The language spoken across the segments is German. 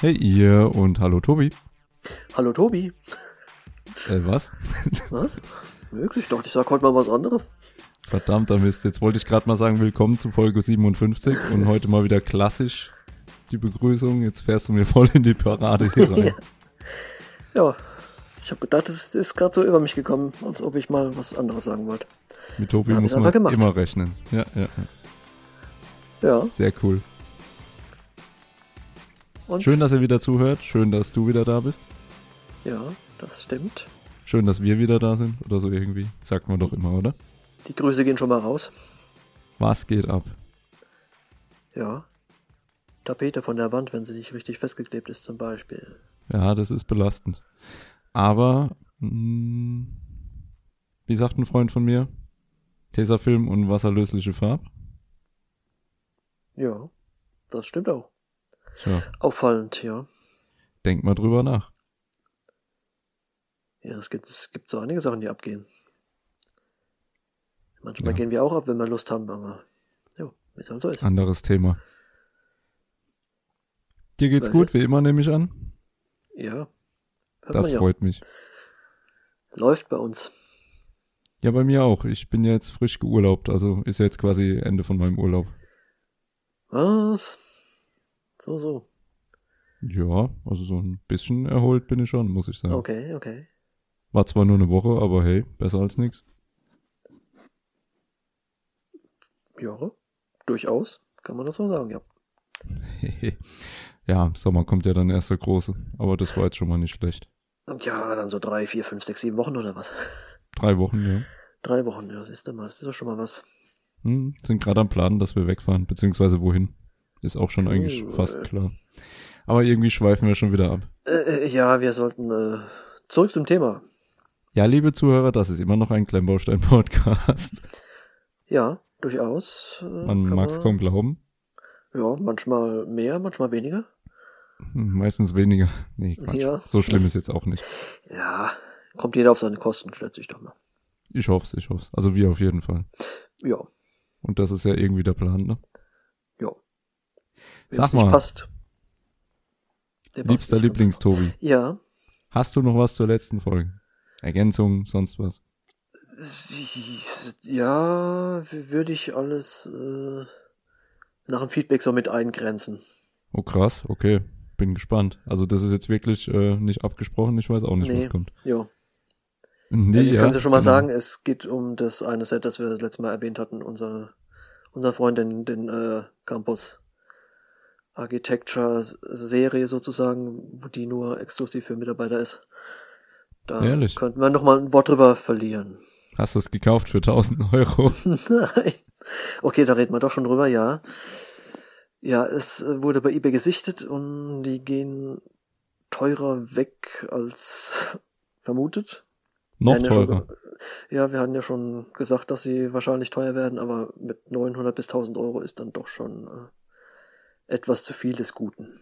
Hey ihr und hallo Tobi. Hallo Tobi. Äh, was? Was? Möglich doch, ich sag heute mal was anderes. Verdammter Mist, jetzt wollte ich gerade mal sagen, willkommen zu Folge 57 und heute mal wieder klassisch die Begrüßung. Jetzt fährst du mir voll in die Parade hier rein. ja, ich habe gedacht, es ist gerade so über mich gekommen, als ob ich mal was anderes sagen wollte. Mit Tobi Ja, muss man gemacht. immer rechnen. Ja, ja, ja. Ja, Sehr cool. Und? Schön, dass ihr wieder zuhört. Schön, dass du wieder da bist. Ja, das stimmt. Schön, dass wir wieder da sind. Oder so irgendwie. Sagt man doch immer, oder? Die Grüße gehen schon mal raus. Was geht ab? Ja. Tapete von der Wand, wenn sie nicht richtig festgeklebt ist, zum Beispiel. Ja, das ist belastend. Aber, mh, wie sagt ein Freund von mir? Tesafilm und wasserlösliche Farbe. Ja, das stimmt auch. Tja, Auffallend, ja. denk mal drüber nach. Ja, es gibt, es gibt so einige Sachen, die abgehen. Manchmal Ja. gehen wir auch ab, wenn wir Lust haben, aber ja, wie es halt so ist. Anderes Thema. Dir geht's Welches? gut, wie immer, nehme ich an. Ja. Das ja. freut mich. Läuft bei uns. Ja, bei mir auch. Ich bin ja jetzt frisch geurlaubt, also ist ja jetzt quasi Ende von meinem Urlaub. Was? So, so. Ja, also so ein bisschen erholt bin ich schon, muss ich sagen. Okay, okay. War zwar nur eine Woche, aber hey, besser als nix. Ja, durchaus. Kann man das so sagen, ja. ja, Sommer kommt ja dann erst der große, aber das war jetzt schon mal nicht schlecht. Ja, dann so drei, vier, fünf, sechs, sieben Wochen oder was? Drei Wochen, ja. Drei Wochen, ja, siehst du mal, das ist doch schon mal was. Hm, sind gerade am Plan, dass wir wegfahren, beziehungsweise wohin. Ist auch schon Cool. eigentlich fast klar. Aber irgendwie schweifen wir schon wieder ab. Äh, äh, ja, wir sollten äh, zurück zum Thema. Ja, liebe Zuhörer, das ist immer noch ein Klemmbaustein-Podcast. Ja, durchaus. Äh, Man kann mag's kaum glauben. Ja, manchmal mehr, manchmal weniger. Hm, Meistens weniger. Nee, Quatsch. Ja. So schlimm ist jetzt auch nicht. Ja, kommt jeder auf seine Kosten, schätze ich doch mal. Ich hoff's, ich hoff's. Also wir auf jeden Fall. Ja, Und das ist ja irgendwie der Plan, ne? Sag nicht mal. Passt. Der Liebster. Lieblings-Tobi. Ja, Hast du noch was zur letzten Folge? Ergänzung, sonst was? Ja, würde ich alles äh, nach dem Feedback so mit eingrenzen. Oh krass, okay. Bin gespannt. Also das ist jetzt wirklich äh, nicht abgesprochen, ich weiß auch nicht, Nee. was kommt. Ja. Nee, ja, können Sie schon mal genau. sagen, es geht um das eine Set, das wir das letzte Mal erwähnt hatten, unser, unser Freund, den, den äh, Campus Architecture Serie sozusagen, wo die nur exklusiv für Mitarbeiter ist. Da Ehrlich? könnten wir noch mal ein Wort drüber verlieren. Hast du es gekauft für 1000 Euro? Nein. Okay, da reden wir doch schon drüber, ja. Ja, es wurde bei eBay gesichtet und die gehen teurer weg als vermutet. Noch ja teurer. Ja, wir hatten ja schon gesagt, dass sie wahrscheinlich teuer werden, aber mit 900 bis 1000 Euro ist dann doch schon äh, etwas zu viel des Guten.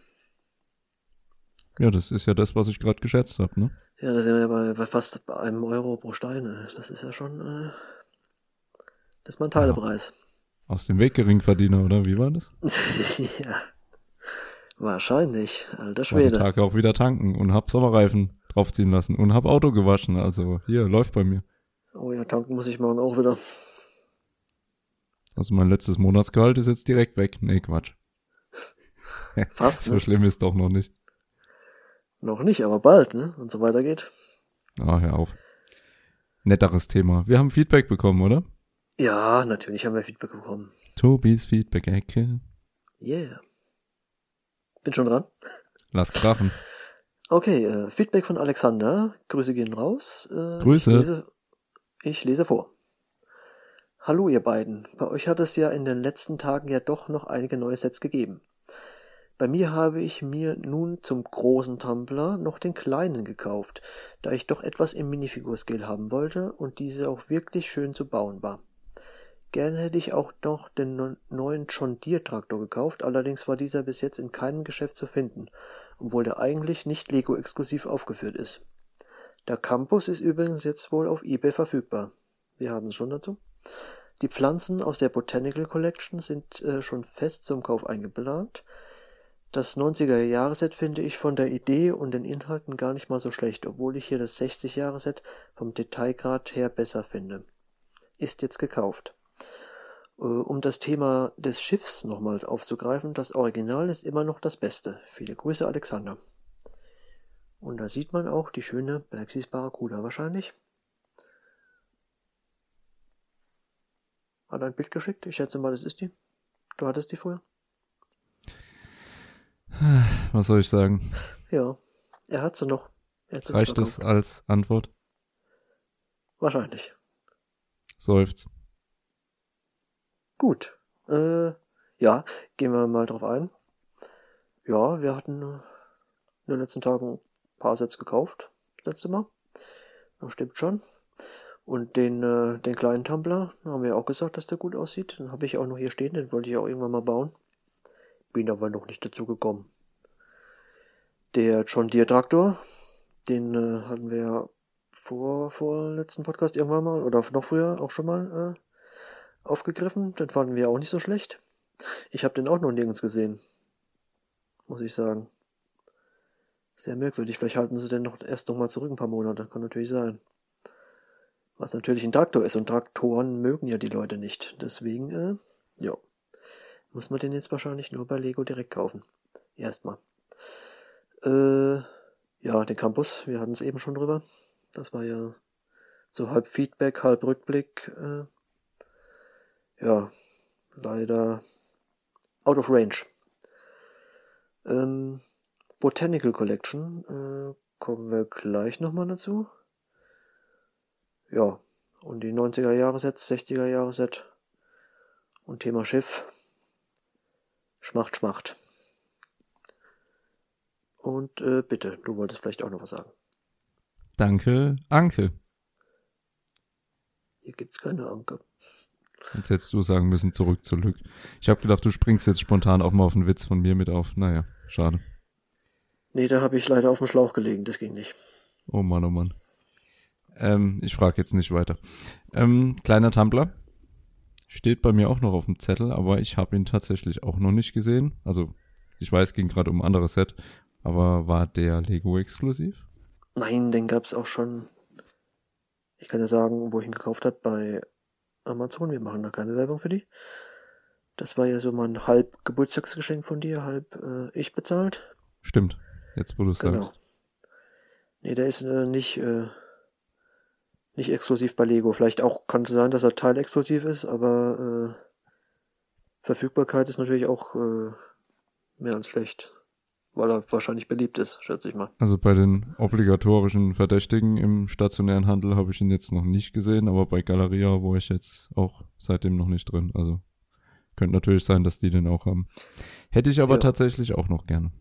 Ja, das ist ja das, was ich gerade geschätzt habe, ne? Ja, da sind wir ja bei, bei fast bei einem Euro pro Stein. äh. Das ist ja schon, äh, das ist mal ein Teilepreis. Aus dem Weg Geringverdiener, oder? Wie war das? ja, wahrscheinlich, alter War die Schwede. Tage auch wieder tanken und hab Sommerreifen draufziehen lassen und hab Auto gewaschen. Also hier, läuft bei mir. Oh ja, tanken muss ich morgen auch wieder. Also mein letztes Monatsgehalt ist jetzt direkt weg. Nee, Quatsch. Fast, So ne? schlimm ist doch noch nicht. Noch nicht, aber bald, ne? Und so weiter geht. Ah, hör auf. Netteres Thema. Wir haben Feedback bekommen, oder? Ja, natürlich haben wir Feedback bekommen. Tobis Feedback-Ecke. Yeah. Bin schon dran. Lass krachen. Okay, äh, Feedback von Alexander. Grüße gehen raus. Äh, Grüße. Ich lese, ich lese vor. Hallo ihr beiden. Bei euch hat es ja in den letzten Tagen ja doch noch einige neue Sets gegeben. Bei mir habe ich mir nun zum großen Tumblr noch den kleinen gekauft, da ich doch etwas im Minifigur-Scale haben wollte und diese auch wirklich schön zu bauen war. Gerne hätte ich auch noch den neu- neuen John Deere Traktor gekauft, allerdings war dieser bis jetzt in keinem Geschäft zu finden, obwohl der eigentlich nicht Lego exklusiv aufgeführt ist. Der Campus ist übrigens jetzt wohl auf eBay verfügbar. Wir haben es schon dazu. Die Pflanzen aus der Botanical Collection sind äh, schon fest zum Kauf eingeplant. Das 90er-Jahre-Set finde ich von der Idee und den Inhalten gar nicht mal so schlecht, obwohl ich hier das 60-Jahre-Set vom Detailgrad her besser finde. Ist jetzt gekauft. Äh, um das Thema des Schiffs nochmals aufzugreifen, das Original ist immer noch das Beste. Viele Grüße, Alexander. Und da sieht man auch die schöne Black Barracuda wahrscheinlich. Hat ein Bild geschickt. Ich schätze mal, das ist die. Du hattest die früher? Was soll ich sagen? Ja, er hat sie noch. Sie Reicht es als Antwort? Wahrscheinlich. Seufzt. Gut. Äh, ja, gehen wir mal drauf ein. Ja, wir hatten in den letzten Tagen ein paar Sets gekauft. Letzte Mal. Das stimmt schon. Und den, äh, den kleinen Tumblr, haben wir auch gesagt, dass der gut aussieht. Den habe ich auch noch hier stehen, den wollte ich auch irgendwann mal bauen. Bin aber noch nicht dazu gekommen. Der John Deere Traktor, den äh, hatten wir ja vor, vor letzten Podcast irgendwann mal, oder noch früher auch schon mal äh, aufgegriffen. Den fanden wir auch nicht so schlecht. Ich habe den auch noch nirgends gesehen. Muss ich sagen. Sehr merkwürdig. Vielleicht halten sie den noch erst noch mal zurück ein paar Monate. Kann natürlich sein. Was natürlich ein Traktor ist. Und Traktoren mögen ja die Leute nicht. Deswegen, äh, ja. Muss man den jetzt wahrscheinlich nur bei Lego direkt kaufen. Erstmal. Äh, ja, den Campus. Wir hatten es eben schon drüber. Das war ja so halb Feedback, halb Rückblick. Äh, ja, leider out of range. Ähm, Botanical Collection, äh, kommen wir gleich nochmal dazu. Ja, und die 90er Jahre Sets, 60er Jahre Set und Thema Schiff. Schmacht, schmacht. Und äh, bitte, du wolltest vielleicht auch noch was sagen. Danke, Anke. Hier gibt's keine Anke. Jetzt hättest du sagen müssen, zurück zu Lück. Ich habe gedacht, du springst jetzt spontan auch mal auf einen Witz von mir mit auf. Naja, schade. Nee, da habe ich leider auf dem Schlauch gelegen, das ging nicht. Oh Mann, oh Mann. Ähm, ich frage jetzt nicht weiter. Ähm, kleiner Tumblr. Steht bei mir auch noch auf dem Zettel, aber ich habe ihn tatsächlich auch noch nicht gesehen. Also, ich weiß, ging gerade um ein anderes Set, aber war der Lego exklusiv? Nein, den gab's auch schon. Ich kann ja sagen, wo ich ihn gekauft habe, bei Amazon. Wir machen da keine Werbung für die. Das war ja so mein halb Geburtstagsgeschenk von dir, halb äh, ich bezahlt. Stimmt. Jetzt, wo du es genau. sagst. Nee, der ist äh, nicht, äh, nicht exklusiv bei Lego. Vielleicht auch kann es sein, dass er teilexklusiv ist, aber äh, Verfügbarkeit ist natürlich auch äh, mehr als schlecht. Weil er wahrscheinlich beliebt ist, schätze ich mal. Also bei den obligatorischen Verdächtigen im stationären Handel habe ich ihn jetzt noch nicht gesehen, aber bei Galeria wo ich jetzt auch seitdem noch nicht drin. Also könnte natürlich sein, dass die den auch haben. Hätte ich aber ja. tatsächlich auch noch gerne.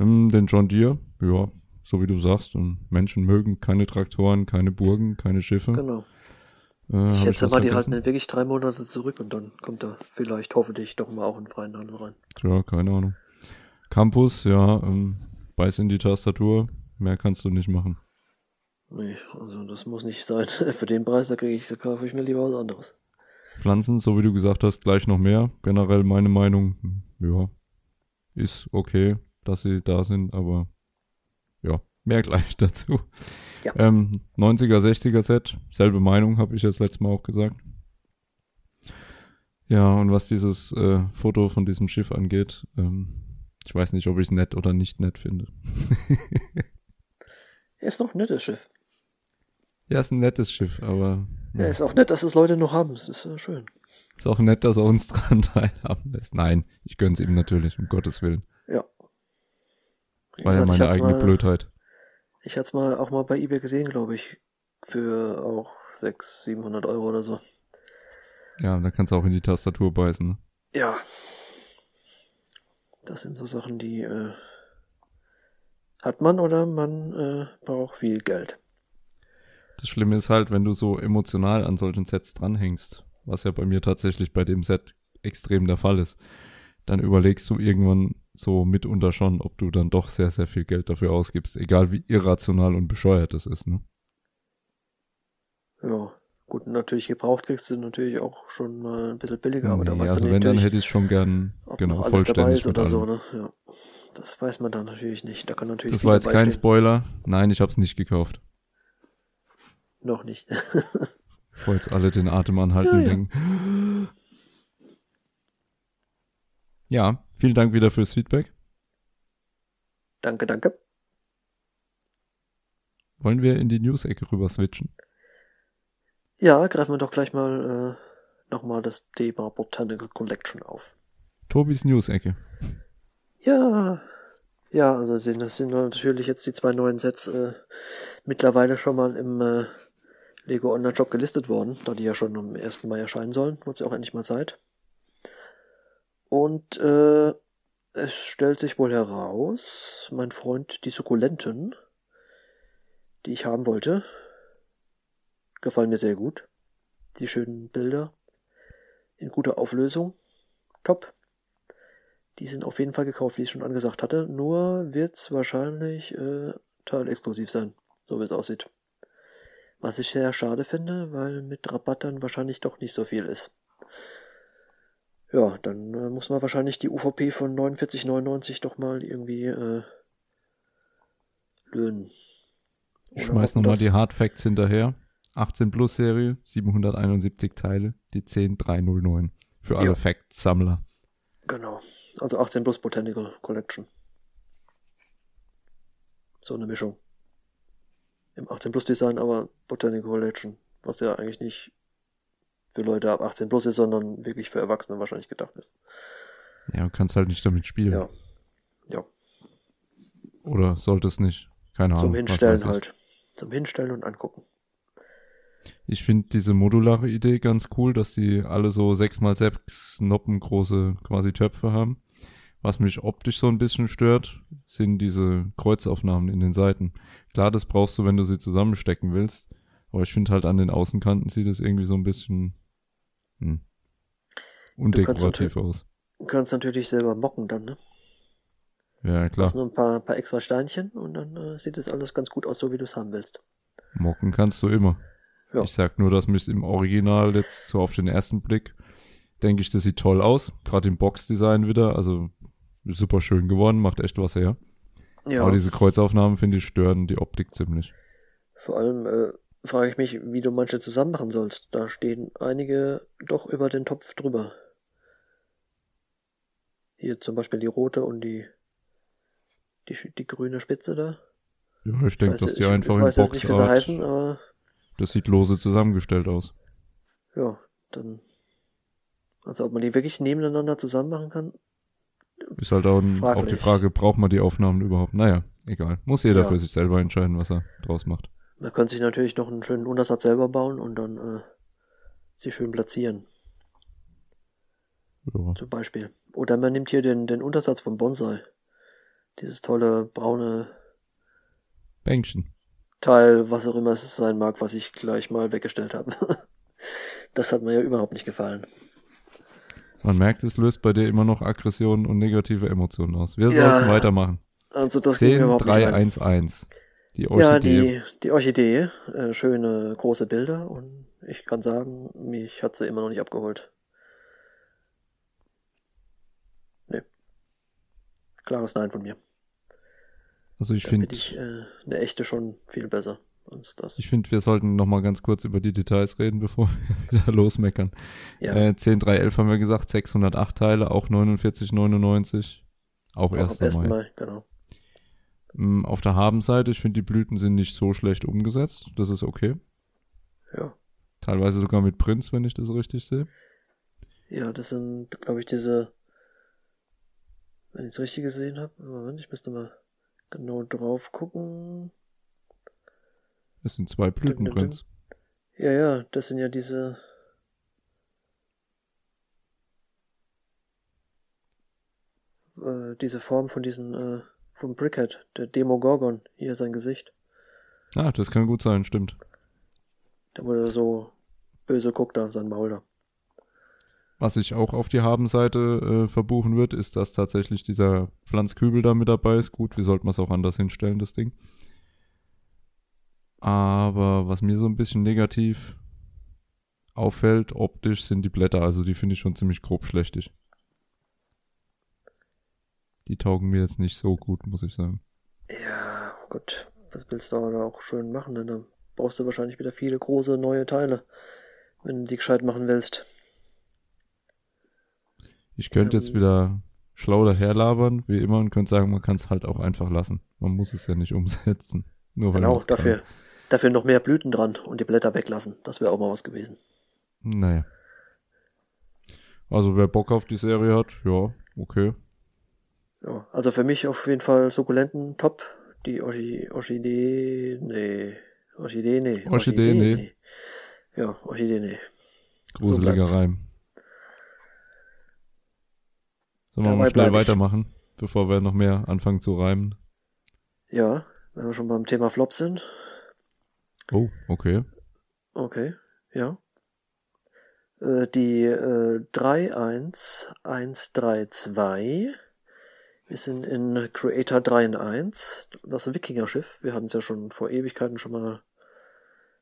Ähm, den John Deere, ja, so wie du sagst, und Menschen mögen keine Traktoren, keine Burgen, keine Schiffe. Genau. Äh, ich schätze mal, die halten den wirklich drei Monate zurück und dann kommt er vielleicht hoffentlich doch mal auch in freien Handel rein. Tja, keine Ahnung. Campus, ja, ähm, beiß in die Tastatur, mehr kannst du nicht machen. Nee, also das muss nicht sein. Für den Preis, da kriege ich, da kaufe ich mir lieber was anderes. Pflanzen, so wie du gesagt hast, gleich noch mehr. Generell meine Meinung, ja, ist okay dass sie da sind, aber ja, mehr gleich dazu. Ja. Ähm, 90er, 60er Set, selbe Meinung, habe ich jetzt letztes Mal auch gesagt. Ja, und was dieses äh, Foto von diesem Schiff angeht, ähm, ich weiß nicht, ob ich es nett oder nicht nett finde. ist doch ein nettes Schiff. Ja, ist ein nettes Schiff, aber. Ja, ja ist auch nett, dass es Leute noch haben. Es ist äh, schön. Ist auch nett, dass er uns dran teilhaben lässt. Nein, ich gönn's ihm natürlich, um Gottes Willen. War ja meine eigene mal, Blödheit. Ich hatte es mal auch mal bei eBay gesehen, glaube ich. Für auch 600, 700 Euro oder so. Ja, da kannst du auch in die Tastatur beißen. Ne? Ja. Das sind so Sachen, die äh, hat man oder man äh, braucht viel Geld. Das Schlimme ist halt, wenn du so emotional an solchen Sets dranhängst, was ja bei mir tatsächlich bei dem Set extrem der Fall ist, dann überlegst du irgendwann, so mitunter schon, ob du dann doch sehr, sehr viel Geld dafür ausgibst, egal wie irrational und bescheuert es ist, ne? Ja. Gut, natürlich gebraucht kriegst du natürlich auch schon mal ein bisschen billiger, aber da Nee, weißt also du wenn, dann hätte ich es schon gern, genau, vollständig oder so, ne? Ja. Das weiß man dann natürlich nicht. Da kann natürlich Das war jetzt kein stehen. Spoiler. Nein, ich habe es nicht gekauft. Noch nicht. Bevor jetzt alle den Atem anhalten Ja, und ja. denken. Ja, vielen Dank wieder fürs Feedback. danke, danke. Wollen wir in die News-Ecke rüber switchen? Ja, greifen wir doch gleich mal äh, nochmal das Thema Botanical Collection auf. Tobis News-Ecke. Ja, ja, also sind, das sind natürlich jetzt die zwei neuen Sets äh, mittlerweile schon mal im äh, Lego Online Shop gelistet worden, da die ja schon am 1. Mai erscheinen sollen, wird es ja auch endlich mal Zeit. Und äh, es stellt sich wohl heraus, mein Freund, die Sukkulenten, die ich haben wollte, gefallen mir sehr gut. Die schönen Bilder in guter Auflösung. Top. Die sind auf jeden Fall gekauft, wie ich schon angesagt hatte. Nur wird's wahrscheinlich äh, teilexklusiv sein, so wie es aussieht. Was ich sehr schade finde, weil mit Rabatt dann wahrscheinlich doch nicht so viel ist. Ja, dann äh, muss man wahrscheinlich die UVP von 49,99 doch mal irgendwie äh, löhnen. Ich Oder schmeiß nochmal die Hard Facts hinterher. 18 Plus Serie, 771 Teile, die 10309. Für alle Ja. Facts-Sammler. Genau. Also 18 plus Botanical Collection. So eine Mischung. Im 18 plus Design, aber Botanical Collection. Was ja eigentlich nicht für Leute ab 18 plus ist, sondern wirklich für Erwachsene wahrscheinlich gedacht ist. Ja, du kannst halt nicht damit spielen. Ja. Ja. Oder solltest nicht. Keine Ahnung. Zum Hinstellen halt. Zum Hinstellen und angucken. Ich finde diese modulare Idee ganz cool, dass die alle so 6x6 Noppen große quasi Töpfe haben. Was mich optisch so ein bisschen stört, sind diese Kreuzaufnahmen in den Seiten. Klar, das brauchst du, wenn du sie zusammenstecken willst. Aber ich finde halt an den Außenkanten sieht es irgendwie so ein bisschen hm, undekorativ aus. Du kannst natürlich selber mocken dann, ne? Ja, Du klar. hast nur ein paar, paar extra Steinchen und dann äh, sieht das alles ganz gut aus, so wie du es haben willst. Mocken kannst du immer. Ja. Ich sag nur, dass mich im Original jetzt so auf den ersten Blick denke ich, das sieht toll aus. Gerade im Boxdesign wieder. Also super schön geworden, macht echt was her. Ja. Aber diese Kreuzaufnahmen, finde ich, stören die Optik ziemlich. Vor allem äh, frage ich mich, wie du manche zusammen machen sollst. Da stehen einige doch über den Topf drüber. Hier zum Beispiel die rote und die, die, die grüne Spitze da. Ja, ich denke, dass die ich einfach in weiß jetzt nicht, Boxart, heißen, aber das sieht lose zusammengestellt aus. ja, dann. Also ob man die wirklich nebeneinander zusammen machen kann? Ist halt auch, ein, auch die. Frage, braucht man die Aufnahmen überhaupt? Naja, egal. Muss jeder Ja. für sich selber entscheiden, was er draus macht. Man könnte sich natürlich noch einen schönen Untersatz selber bauen und dann äh, sie schön platzieren, Ja. zum Beispiel. Oder man nimmt hier den, den Untersatz vom Bonsai. Dieses tolle braune Bänkchen. Teil, was auch immer es sein mag, was ich gleich mal weggestellt habe. das hat mir ja überhaupt nicht gefallen. Man merkt, es löst bei dir immer noch Aggressionen und negative Emotionen aus. Wir Ja. sollten weitermachen. Also das ging mir überhaupt nicht rein. 10311. Die Ja, Orchidee. die, die Orchidee, äh, schöne große Bilder und ich kann sagen, mich hat sie immer noch nicht abgeholt. Nee. Klares Nein von mir. also ich finde, finde ich äh, eine echte schon viel besser als das. ich finde, wir sollten noch mal ganz kurz über die Details reden, bevor wir wieder losmeckern. ja, Äh, 10311 haben wir gesagt, 608 Teile, auch 49,99. Auch auch erst am besten einmal. Mal, genau. Mm, Auf der Habenseite, ich finde, die Blüten sind nicht so schlecht umgesetzt. Das ist okay. Ja. Teilweise sogar mit Prinz, wenn ich das richtig sehe. Ja, das sind, glaube ich, diese, wenn ich es richtig gesehen habe, Moment, ich müsste mal genau drauf gucken. Es sind zwei Blütenprinz. Ja, ja, das sind ja diese. Äh, diese Form von diesen, äh, vom Brickhead, der Demogorgon, hier sein Gesicht. Ah, das kann gut sein, stimmt. Der wurde so böse guckt da, sein Maul da. Was ich auch auf die Habenseite äh, verbuchen wird, ist, dass tatsächlich dieser Pflanzkübel da mit dabei ist. Gut, wie sollte man es auch anders hinstellen, das Ding. Aber was mir so ein bisschen negativ auffällt, optisch sind die Blätter, also die finde ich schon ziemlich grob schlechtig. Die taugen mir jetzt nicht so gut, muss ich sagen. Ja, gut. Was willst du da auch schön machen? Denn dann brauchst du wahrscheinlich wieder viele große neue Teile, wenn du die gescheit machen willst. Ich könnte Ähm. jetzt wieder schlau daherlabern, wie immer, und könnte sagen, man kann es halt auch einfach lassen. Man muss es ja nicht umsetzen. Nur weil Genau, dafür, kann. dafür noch mehr Blüten dran und die Blätter weglassen. Das wäre auch mal was gewesen. Naja. Also wer Bock auf die Serie hat, ja, okay. Ja, also für mich auf jeden Fall Sukkulenten top. Die Orchi Orchidee, nee. Orchidee, nee. Orchidee, nee. Ja, Orchidee, nee. Gruseliger bleibt's. Reim. Sollen wir mal schnell bleib ich. weitermachen, bevor wir noch mehr anfangen zu reimen? Ja, wenn wir schon beim Thema Flop sind. Oh, okay. Okay, ja. Äh, die äh, 31132. Wir sind in Creator 3 in 1. Das Wikinger-Schiff. Wir hatten es ja schon vor Ewigkeiten schon mal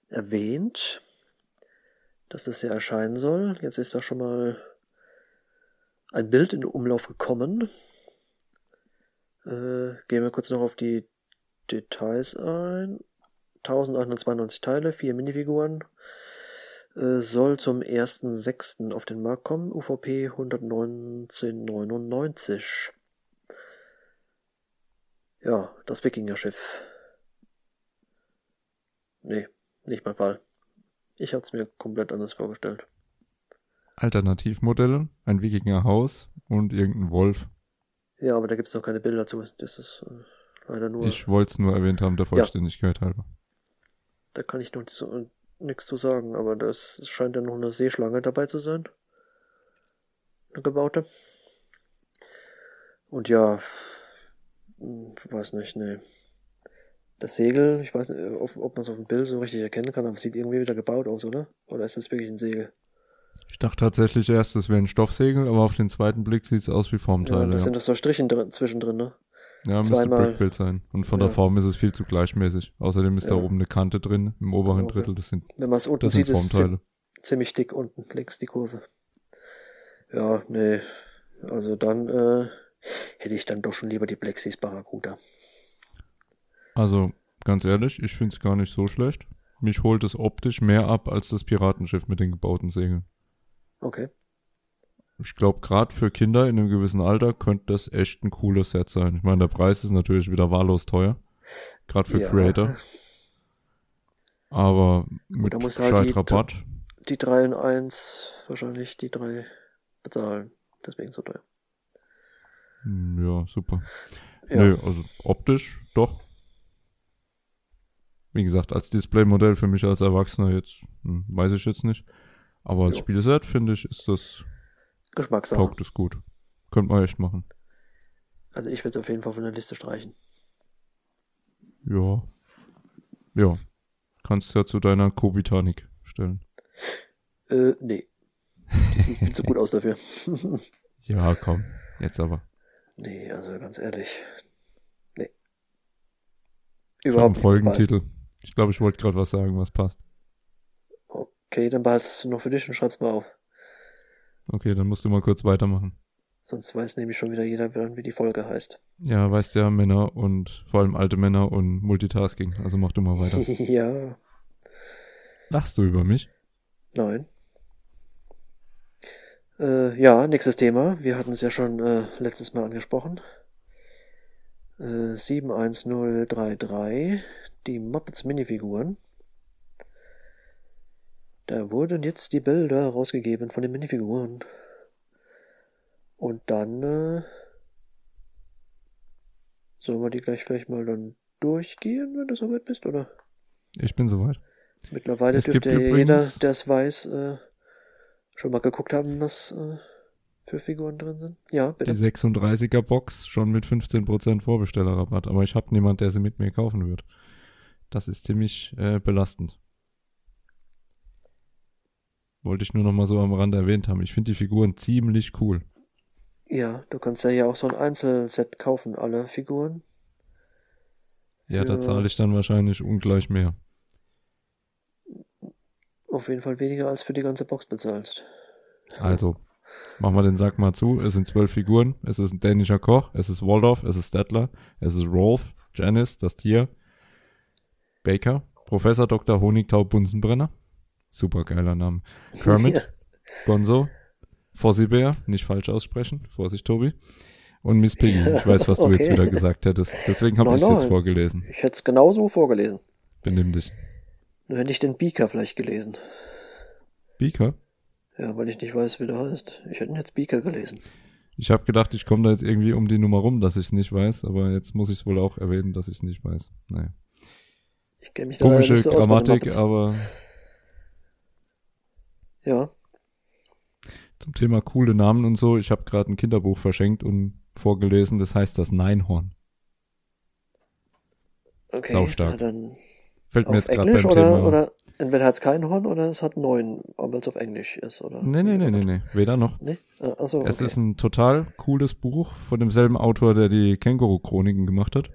erwähnt, dass das ja erscheinen soll. Jetzt ist da schon mal ein Bild in den Umlauf gekommen. Äh, gehen wir kurz noch auf die Details ein. 1192 Teile, vier Minifiguren. Äh, soll zum 1.6. auf den Markt kommen. UVP 11999. Ja, das Wikinger-Schiff. Nee, nicht mein Fall. Ich hatte es mir komplett anders vorgestellt. Alternativmodelle, ein Wikinger-Haus und irgendein Wolf. Ja, aber da gibt's noch keine Bilder zu. Das ist äh, leider nur. Ich wollte es nur erwähnt haben, der Vollständigkeit halber. Da kann ich noch nicht so, nichts zu sagen, aber das scheint ja noch eine Seeschlange dabei zu sein. Eine gebaute. Und ja, ich weiß nicht, nee. Das Segel, ich weiß nicht, ob, ob man es auf dem Bild so richtig erkennen kann, aber es sieht irgendwie wieder gebaut aus, oder? Oder ist das wirklich ein Segel? Ich dachte tatsächlich erst, es wäre ein Stoffsegel, aber auf den zweiten Blick sieht es aus wie Ja, Formteile. das Ja, sind doch so Strichen drin, zwischendrin, ne? ja. müsste zweimal- Brickbuild sein. Und von Ja. der Form ist es viel zu gleichmäßig. Außerdem ist da Ja. oben eine Kante drin, im oberen Okay. Drittel. Das sind, Wenn man es unten sieht, ist es ziemlich dick unten, links die Kurve. Ja, nee. Also dann äh, hätte ich dann doch schon lieber die Plexis Barracuda. Also, ganz ehrlich, ich finde es gar nicht so schlecht. Mich holt es optisch mehr ab als das Piratenschiff mit den gebauten Segeln. Okay. Ich glaube, gerade für Kinder in einem gewissen Alter könnte das echt ein cooles Set sein. Ich meine, der Preis ist natürlich wieder wahllos teuer. Gerade für Ja. Creator. Aber mit du halt gescheit die- Rabatt. Die 3 in 1 wahrscheinlich die 3 bezahlen. Deswegen so teuer. Hm, Ja, super. Ja. Nö, also optisch doch. Wie gesagt, als Displaymodell für mich als Erwachsener jetzt, hm, weiß ich jetzt nicht. Aber als Jo. Spielset finde ich, ist das, Geschmackssache. taugt es gut. Könnte man echt machen. Also ich würde es auf jeden Fall von der Liste streichen. Ja. Ja. Kannst ja zu deiner Kobitanik stellen. Äh, nee. Die sieht viel zu gut aus dafür. Ja, komm. Jetzt aber. Nee, also ganz ehrlich. Nee. Ich habe einen Überhaupt Fall. Folgentitel. Ich glaube, ich wollte gerade was sagen, was passt. Okay, dann behalt's noch für dich und schreib's mal auf. Okay, dann musst du mal kurz weitermachen. Sonst weiß nämlich schon wieder jeder, wie die Folge heißt. Ja, weißt ja, Männer und vor allem alte Männer und Multitasking. Also mach du mal weiter. ja, Lachst du über mich? nein. Äh, ja, nächstes Thema. Wir hatten es ja schon äh, letztes Mal angesprochen. Äh, 71033, die Muppets Minifiguren. Da wurden jetzt die Bilder rausgegeben von den Minifiguren. Und dann äh, sollen wir die gleich vielleicht mal dann durchgehen, wenn du soweit bist, oder? Ich bin soweit. Mittlerweile Es gibt dürfte ja jeder, der es weiß, äh, schon mal geguckt haben, was äh, für Figuren drin sind. Ja, Die bitte. 36er Box schon mit 15% Vorbestellerrabatt, aber ich habe niemand, der sie mit mir kaufen wird. Das ist ziemlich äh, belastend. Wollte ich nur noch mal so am Rand erwähnt haben. Ich finde die Figuren ziemlich cool. Ja, du kannst ja hier auch so ein Einzelset kaufen, alle Figuren. Ja, da zahle ich dann wahrscheinlich ungleich mehr. Auf jeden Fall weniger als für die ganze Box bezahlst. Also, machen wir den Sack mal zu. Es sind zwölf Figuren. Es ist ein dänischer Koch. Es ist Waldorf. Es ist Stettler. Es ist Rolf. Janice, das Tier. Baker. Professor Dr. Honigtau Bunsenbrenner. Super geiler Name. Kermit. Ja. Gonzo. Fossibär. Nicht falsch aussprechen. Vorsicht, Tobi. Und Miss Piggy. Ich weiß, was du jetzt Okay. wieder gesagt hättest. Deswegen habe ich es jetzt vorgelesen. Ich hätte es genauso vorgelesen. Benimm dich. Nur hätte ich den Beaker vielleicht gelesen. Beaker? Ja, weil ich nicht weiß, wie der heißt. Ich hätte ihn jetzt Beaker gelesen. Ich habe gedacht, ich komme da jetzt irgendwie um die Nummer rum, dass ich es nicht weiß, aber jetzt muss ich es wohl auch erwähnen, dass ich es nicht weiß. Naja. Ich kenne mich da Komische nicht so aus Grammatik, Muppets. aber Ja, zum Thema coole Namen und so, ich habe gerade ein Kinderbuch verschenkt und vorgelesen, das heißt das Neinhorn. okay. Saustark. Ja, dann Fällt mir auf jetzt gerade beim oder, Thema. oder entweder hat es kein Horn oder es hat neun, weil es auf Englisch ist, oder? nee, nee, nee, nee, nee, weder noch. Nee? Ah, Achso, Es okay. ist ein total cooles Buch von demselben Autor, der die Känguru-Chroniken gemacht hat.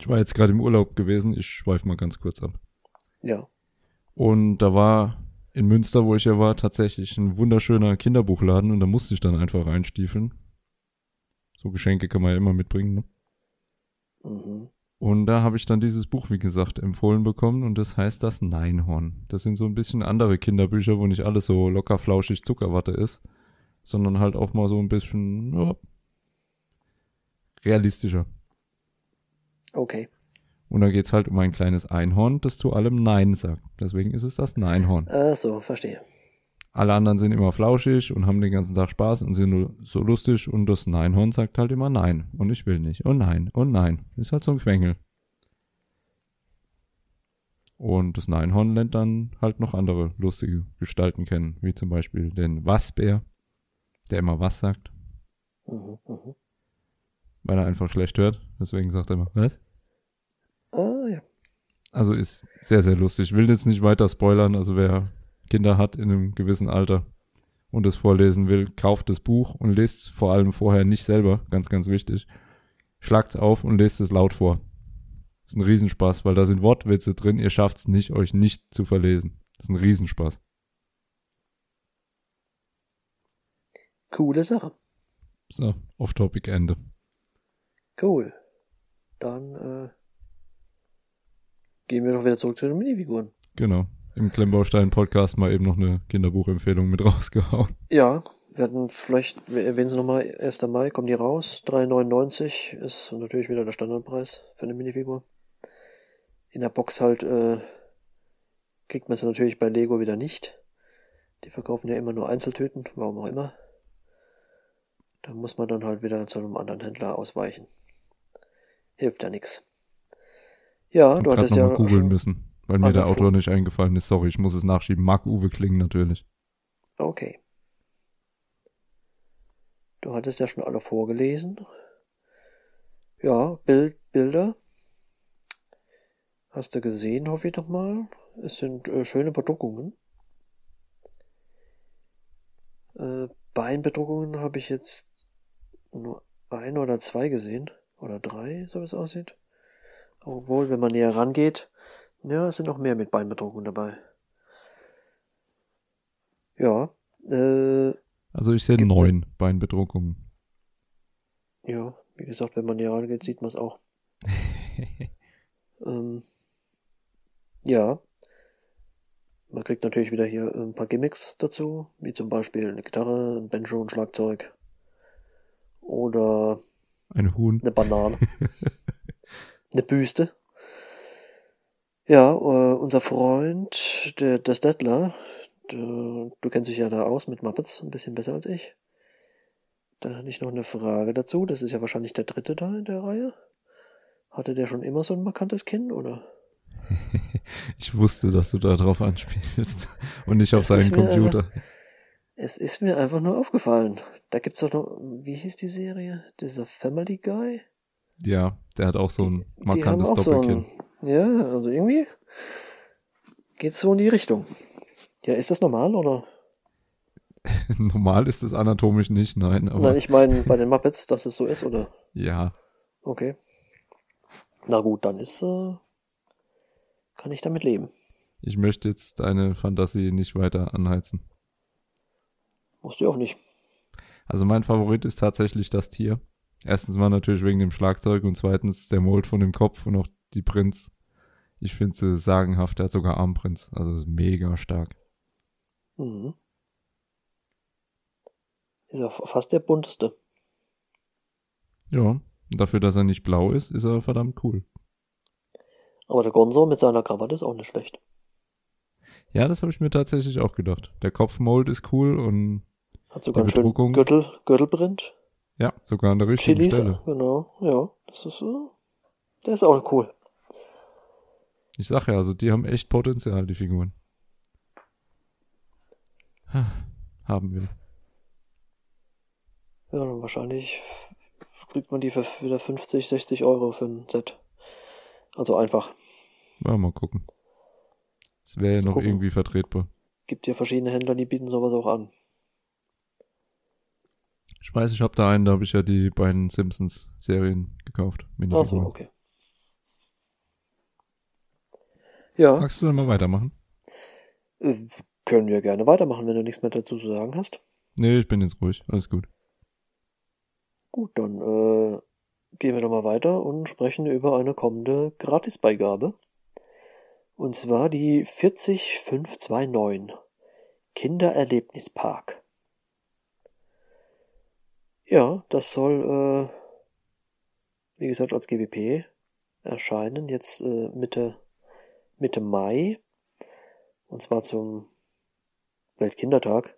Ich war jetzt gerade im Urlaub gewesen, ich schweife mal ganz kurz ab. ja. Und da war in Münster, wo ich ja war, tatsächlich ein wunderschöner Kinderbuchladen und da musste ich dann einfach reinstiefeln. So Geschenke kann man ja immer mitbringen. Ne? Mhm. Und da habe ich dann dieses Buch, wie gesagt, empfohlen bekommen und das heißt das Neinhorn. Das sind so ein bisschen andere Kinderbücher, wo nicht alles so locker flauschig Zuckerwatte ist, sondern halt auch mal so ein bisschen ja, realistischer. Okay. Und da geht's halt um ein kleines Einhorn, das zu allem Nein sagt. Deswegen ist es das Neinhorn. Ach so, verstehe. Alle anderen sind immer flauschig und haben den ganzen Tag Spaß und sind nur so lustig und das Neinhorn sagt halt immer Nein und ich will nicht und Nein und Nein. Ist halt so ein Quengel. Und das Neinhorn lernt dann halt noch andere lustige Gestalten kennen, wie zum Beispiel den Wasbär, der immer was sagt, Mhm, weil er einfach schlecht hört. Deswegen sagt er immer was. Ah, ja. Also ist sehr, sehr lustig. Ich will jetzt nicht weiter spoilern. Also wer Kinder hat in einem gewissen Alter und es vorlesen will, kauft das Buch und lest es vor allem vorher nicht selber. Ganz, ganz wichtig. Schlagt's auf und lest es laut vor. Ist ein Riesenspaß, weil da sind Wortwitze drin. Ihr schafft's nicht, euch nicht zu verlesen. ist ein Riesenspaß. Coole Sache. So, off-topic Ende. Cool. Dann äh, gehen wir doch wieder zurück zu den Minifiguren. Genau. Im Klemmbaustein-Podcast mal eben noch eine Kinderbuchempfehlung mit rausgehauen. Ja, wir hatten vielleicht, erwähnen sie nochmal, 1. Mai kommen die raus. 3,99 ist natürlich wieder der Standardpreis für eine Minifigur. In der Box halt äh, kriegt man sie natürlich bei Lego wieder nicht. Die verkaufen ja immer nur Einzeltüten, warum auch immer. Da muss man dann halt wieder zu einem anderen Händler ausweichen. Hilft ja nix. Ja, du hattest ja googeln müssen, weil mir der Autor nicht eingefallen ist. Sorry, ich muss es nachschieben. Marc-Uwe Kling natürlich. Okay. Du hattest ja schon alle vorgelesen. Ja, Bild, Bilder. Hast du gesehen, hoffe ich doch mal. Es sind äh, schöne Bedruckungen. Äh, Beinbedruckungen habe ich jetzt nur ein oder zwei gesehen. Oder drei, so wie es aussieht. Obwohl, wenn man näher rangeht, ja, es sind noch mehr mit Beinbedruckungen dabei. Ja, äh, Also ich sehe neun Beinbedruckungen. Ja, wie gesagt, wenn man näher rangeht, sieht man es auch. Ähm, ja. Man kriegt natürlich wieder hier ein paar Gimmicks dazu, wie zum Beispiel eine Gitarre, ein Banjo, ein Schlagzeug oder Ein Huhn. eine Banane, eine Büste. Ja, äh, unser Freund, der, der Stettler, der, du kennst dich ja da aus mit Muppets, ein bisschen besser als ich. Da hatte ich noch eine Frage dazu. Das ist ja wahrscheinlich der dritte da in der Reihe. Hatte der schon immer so ein markantes Kinn, oder? Ich wusste, dass du da drauf anspielst und nicht auf Das seinen Computer. Es ist mir einfach nur aufgefallen. Da gibt's doch noch, wie hieß die Serie? Dieser Family Guy? Ja, der hat auch so ein Die haben markantes auch so Doppelkinn. ein, ja, also irgendwie geht's so in die Richtung. Ja, ist das normal oder? Normal ist es anatomisch nicht, nein, aber Nein, ich meine bei den Muppets, dass es so ist, oder? ja, Okay. Na gut, dann ist, äh, kann ich damit leben. Ich möchte jetzt deine Fantasie nicht weiter anheizen. Musst du auch nicht. Also mein Favorit ist tatsächlich das Tier. Erstens mal natürlich wegen dem Schlagzeug und zweitens der Mold von dem Kopf und auch die Prinz. Ich finde sie sagenhaft. Er hat sogar Armprinz. Also ist mega stark. Mhm. Ist auch fast der bunteste. Ja, dafür, dass er nicht blau ist, ist er verdammt cool. Aber der Gonzo mit seiner Krawatte ist auch nicht schlecht. Ja, das habe ich mir tatsächlich auch gedacht. Der Kopfmold ist cool und Hat sogar Die einen schönen. Gürtel, Gürtelprint. ja, sogar an der richtigen Chilis, Stelle. genau, ja. Das ist, der ist auch cool. Ich sag ja, also die haben echt Potenzial, die Figuren. Ha, Haben wir. Ja, dann wahrscheinlich kriegt man die für wieder 50, 60 Euro für ein Set. Also einfach. Ja, mal gucken. Es wäre ja noch gucken. irgendwie vertretbar. Gibt ja verschiedene Händler, die bieten sowas auch an. Ich weiß, ich habe da einen, da habe ich ja die beiden Simpsons-Serien gekauft. Ach so, Minifiguren. okay. Ja, Magst du dann mal weitermachen? äh, können wir gerne weitermachen, wenn du nichts mehr dazu zu sagen hast. Nee, ich bin jetzt ruhig. Alles gut. Gut, dann äh, gehen wir doch mal weiter und sprechen über eine kommende Gratisbeigabe. Und zwar die 40529 Kindererlebnispark. Ja, das soll, äh, wie gesagt, als GWP erscheinen, jetzt äh, Mitte, Mitte Mai. Und zwar zum Weltkindertag,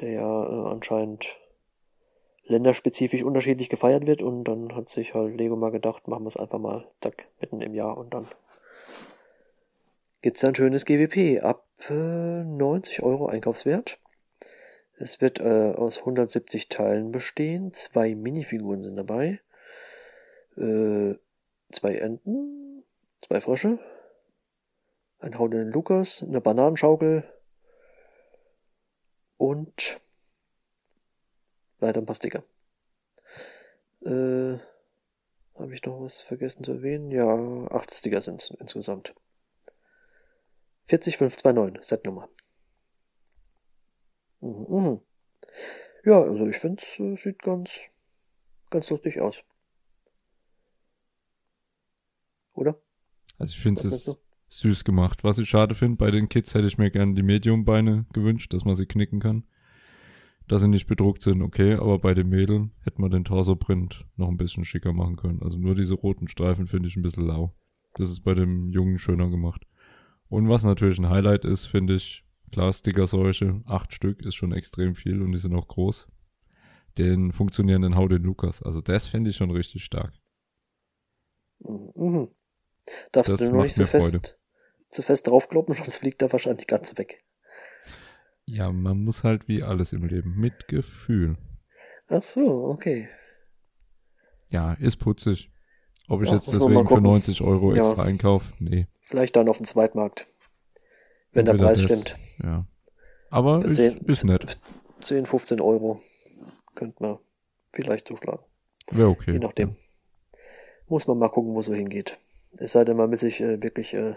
der ja äh, anscheinend länderspezifisch unterschiedlich gefeiert wird. Und dann hat sich halt Lego mal gedacht, machen wir es einfach mal zack mitten im Jahr. Und dann gibt's ein schönes GWP ab äh, 90 Euro Einkaufswert. Es wird äh, aus 170 Teilen bestehen, zwei Minifiguren sind dabei, äh, zwei Enten, zwei Frösche, ein Haudenen Lukas, eine Bananenschaukel und leider ein paar Sticker. Äh, habe ich noch was vergessen zu erwähnen? Ja, acht Sticker sind es insgesamt. 40529, Setnummer. Mhm, mhm. Ja, also ich finde es äh, sieht ganz, ganz lustig aus. Oder? Also ich finde es süß gemacht. Was ich schade finde, bei den Kids hätte ich mir gerne die Medium-Beine gewünscht, dass man sie knicken kann. Dass sie nicht bedruckt sind, okay, aber bei den Mädeln hätte man den Torso-Print noch ein bisschen schicker machen können. Also nur diese roten Streifen finde ich ein bisschen lau. Das ist bei dem Jungen schöner gemacht. Und was natürlich ein Highlight ist, finde ich, klar, Stickerseuche, acht Stück ist schon extrem viel und die sind auch groß. Den funktionierenden Hau den Lukas. Also das finde ich schon richtig stark. Mhm. Darfst Das du nur nicht so mir Freude. Zu fest draufkloppen, sonst fliegt er wahrscheinlich ganz weg. Ja, man muss halt wie alles im Leben mit Gefühl. Ach so, okay. Ja, ist putzig. Ob ich Ja, jetzt deswegen für gucken. 90 Euro Ja. extra einkaufe? Nee. Vielleicht dann auf dem Zweitmarkt. Wenn der Entweder Preis das- stimmt. Ja. Aber ist, 10, ist nett. 10, 15 Euro könnte man vielleicht zuschlagen. Wäre okay. Je nachdem. Muss man mal gucken, wo es so hingeht. Es sei denn, man will sich äh, wirklich äh,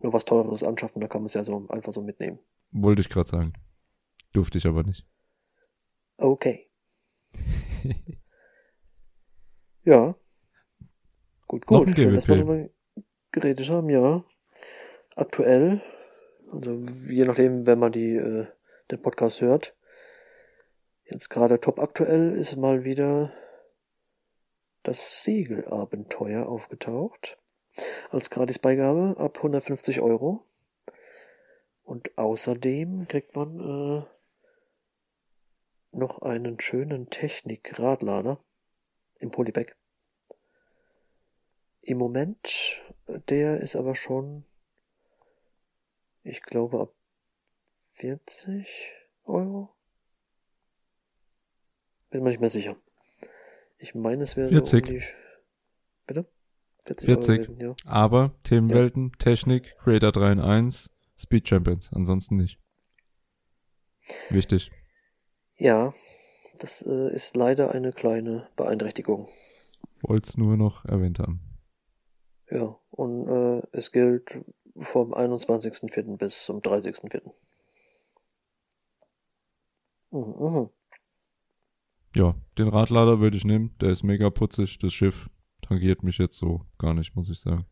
nur was Teureres anschaffen, da kann man es ja so einfach so mitnehmen. Wollte ich gerade sagen. Durfte ich aber nicht. Okay. Ja. Gut, gut. Schön, dass wir nochmal geredet haben, ja. Aktuell, also je nachdem, wenn man die, äh, den Podcast hört, jetzt gerade top aktuell ist mal wieder das Segelabenteuer aufgetaucht. Als Gratisbeigabe ab 150 Euro. Und außerdem kriegt man äh, noch einen schönen Technik-Radlader im Polybag. Im Moment, der ist aber schon, ich glaube, ab 40 Euro. Bin mir nicht mehr sicher. Ich meine, es wäre so 40. um die... Bitte? 40, 40. Euro gewesen, ja. Aber Themenwelten, Technik, Creator 3 in 1, Speed Champions. Ansonsten nicht. Wichtig. Ja, das äh, ist leider eine kleine Beeinträchtigung. Wollt's nur noch erwähnt haben. Ja, und äh, es gilt vom 21.04. bis zum 30.04. Mhm, mhm. Ja, den Radlader würde ich nehmen. Der ist mega putzig. Das Schiff tangiert mich jetzt so gar nicht, muss ich sagen.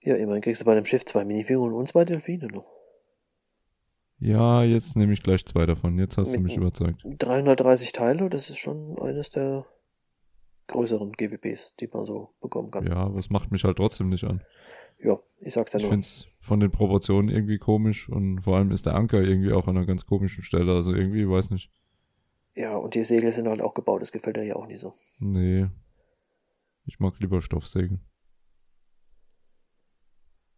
Ja, immerhin kriegst du bei dem Schiff zwei Minifiguren und zwei Delfine noch. Ja, jetzt nehme ich gleich zwei davon. Jetzt hast Mit du mich überzeugt. 330 Teile, das ist schon eines der größeren GWPs, die man so bekommen kann. Ja, aber es macht mich halt trotzdem nicht an. Ja, ich sag's ja Ich finde es von den Proportionen irgendwie komisch und vor allem ist der Anker irgendwie auch an einer ganz komischen Stelle. Also irgendwie, weiß nicht. Ja, und die Segel sind halt auch gebaut, das gefällt dir ja auch nicht so. Nee. Ich mag lieber Stoffsägen.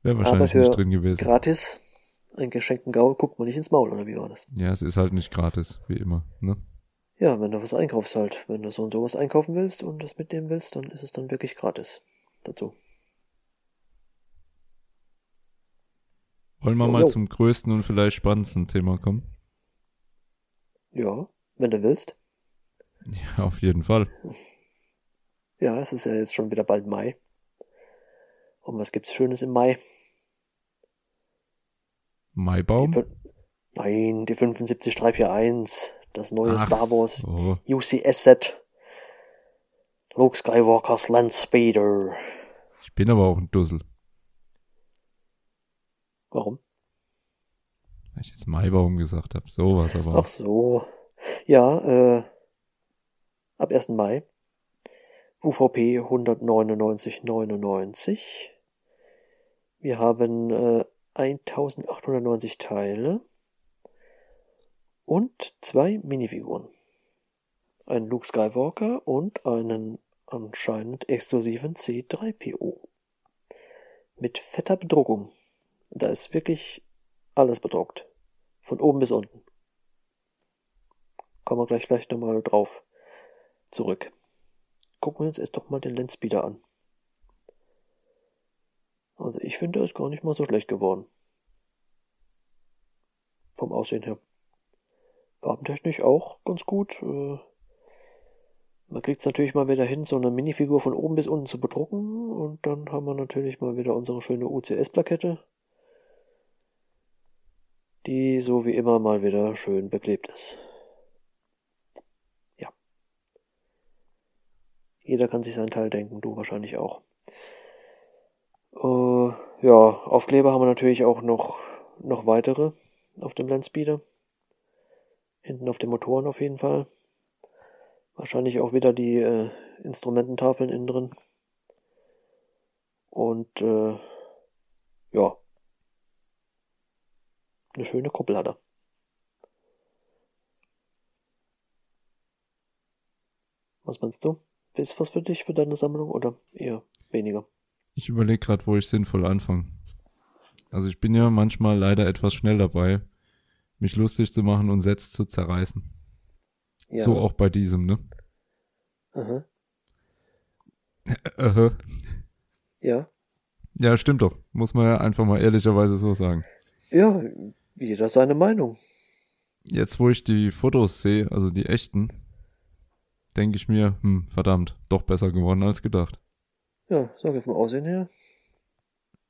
Wäre wahrscheinlich nicht drin gewesen. Gratis, einen geschenkten Gaul, guckt man nicht ins Maul, oder wie war das? Ja, es ist halt nicht gratis, wie immer. Ne? Ja, wenn du was einkaufst halt. Wenn du so und sowas einkaufen willst und das mitnehmen willst, dann ist es dann wirklich gratis. Dazu. Wollen wir Jo, mal jo. zum größten und vielleicht spannendsten Thema kommen? Ja, wenn du willst. Ja, auf jeden Fall. Ja, es ist ja jetzt schon wieder bald Mai. Und was gibt's Schönes im Mai? Maibaum? Die Nein, die 75341, das neue Ach Star Wars So. UCS-Set. Luke Skywalker's Landspeeder. Ich bin aber auch ein Dussel. Warum? Weil ich jetzt Maibaum gesagt habe. Sowas aber. Ach so. Ja, äh, ab 1. Mai. UVP 199,99. Wir haben äh, 1890 Teile und zwei Minifiguren. Ein Luke Skywalker und einen anscheinend exklusiven C3PO. Mit fetter Bedruckung. Da ist wirklich alles bedruckt. Von oben bis unten. Kommen wir gleich vielleicht nochmal drauf zurück. Gucken wir uns erst doch mal den Landspeeder an. Also ich finde, er ist gar nicht mal so schlecht geworden. Vom Aussehen her. Farbentechnisch auch ganz gut. Äh, Man kriegt es natürlich mal wieder hin, so eine Minifigur von oben bis unten zu bedrucken. Und dann haben wir natürlich mal wieder unsere schöne UCS-Plakette. Die so wie immer mal wieder schön beklebt ist. Jeder kann sich seinen Teil denken, du wahrscheinlich auch. Äh, ja, Aufkleber haben wir natürlich auch noch, noch weitere auf dem Landspeeder. Hinten auf den Motoren auf jeden Fall. Wahrscheinlich auch wieder die äh, Instrumententafeln innen drin. Und äh, ja. Eine schöne Kuppel hat er. Was meinst du? Ist was für dich, für deine Sammlung oder eher weniger? Ich überlege gerade, wo ich sinnvoll anfange. Also ich bin ja manchmal leider etwas schnell dabei, mich lustig zu machen und Sets zu zerreißen. Ja. So auch bei diesem, ne? Aha. Äh, Ja. ja, stimmt doch. Muss man ja einfach mal ehrlicherweise so sagen. Ja, jeder seine Meinung. Jetzt, wo ich die Fotos sehe, also die echten, denke ich mir, hm, verdammt, doch besser geworden als gedacht. Ja, sag ich vom Aussehen her.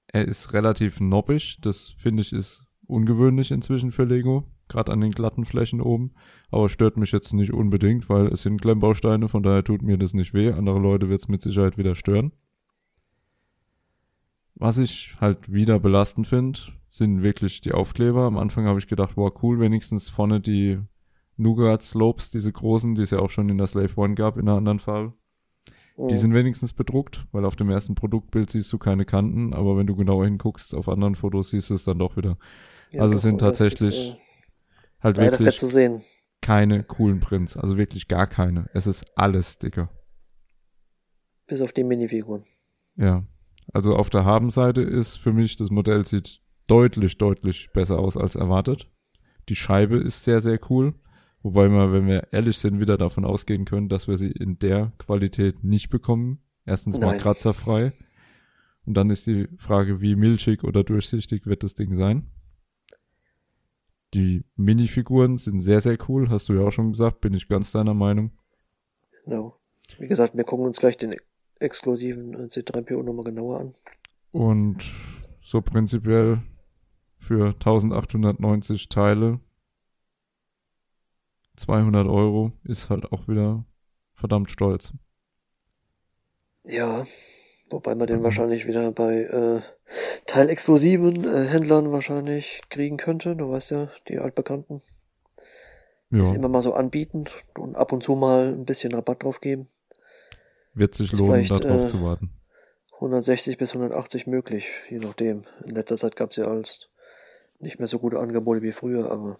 Er ist relativ noppig, das finde ich ist ungewöhnlich inzwischen für Lego, gerade an den glatten Flächen oben, aber stört mich jetzt nicht unbedingt, weil es sind Klemmbausteine, von daher tut mir das nicht weh, andere Leute wird es mit Sicherheit wieder stören. Was ich halt wieder belastend finde, sind wirklich die Aufkleber. Am Anfang habe ich gedacht, wow, cool, wenigstens vorne die Nougat Slopes, diese großen, die es ja auch schon in der Slave One gab, in einer anderen Farbe. Die sind wenigstens bedruckt, weil auf dem ersten Produktbild siehst du keine Kanten, aber wenn du genauer hinguckst, auf anderen Fotos siehst du es dann doch wieder. Ja, also doch, es sind tatsächlich ist, äh, halt wirklich zu sehen. keine coolen Prints, also wirklich gar keine. Es ist alles Sticker. Bis auf die Minifiguren. Ja. Also auf der Habenseite ist für mich, das Modell sieht deutlich, deutlich besser aus als erwartet. Die Scheibe ist sehr, sehr cool. Wobei wir, wenn wir ehrlich sind, wieder davon ausgehen können, dass wir sie in der Qualität nicht bekommen. Erstens mal kratzerfrei. Und dann ist die Frage, wie milchig oder durchsichtig wird das Ding sein. Die Minifiguren sind sehr, sehr cool. Hast du ja auch schon gesagt, bin ich ganz deiner Meinung. Genau. Wie gesagt, wir gucken uns gleich den exklusiven äh, C3PO nochmal genauer an. Und so prinzipiell für 1890 Teile 200 Euro ist halt auch wieder verdammt stolz. Ja, wobei man den wahrscheinlich wieder bei äh, teilexklusiven äh, Händlern wahrscheinlich kriegen könnte. Du weißt ja, die altbekannten. Ja. Das immer mal so anbieten und ab und zu mal ein bisschen Rabatt drauf geben. Wird sich lohnen, da drauf äh, zu warten. 160 bis 180 möglich, je nachdem. In letzter Zeit gab es ja als nicht mehr so gute Angebote wie früher, aber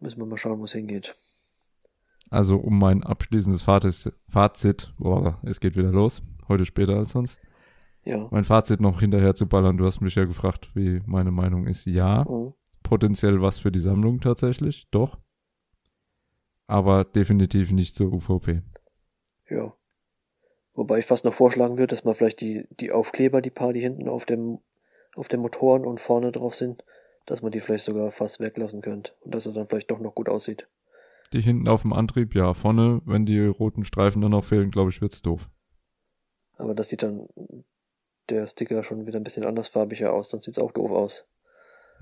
müssen wir mal schauen, wo es hingeht. Also um mein abschließendes Fazit, Fazit, boah, es geht wieder los, heute später als sonst. Ja. Mein Fazit noch hinterher zu ballern, du hast mich ja gefragt, wie meine Meinung ist. Ja, mhm. potenziell was für die Sammlung tatsächlich, doch. Aber definitiv nicht zur UVP. Ja. Wobei ich fast noch vorschlagen würde, dass man vielleicht die, die Aufkleber, die paar, die hinten auf dem, auf den Motoren und vorne drauf sind, dass man die vielleicht sogar fast weglassen könnte und dass er dann vielleicht doch noch gut aussieht. Die hinten auf dem Antrieb, ja. Vorne, wenn die roten Streifen dann noch fehlen, glaube ich, wird's doof. Aber das sieht dann der Sticker schon wieder ein bisschen andersfarbiger aus, dann sieht's auch doof aus.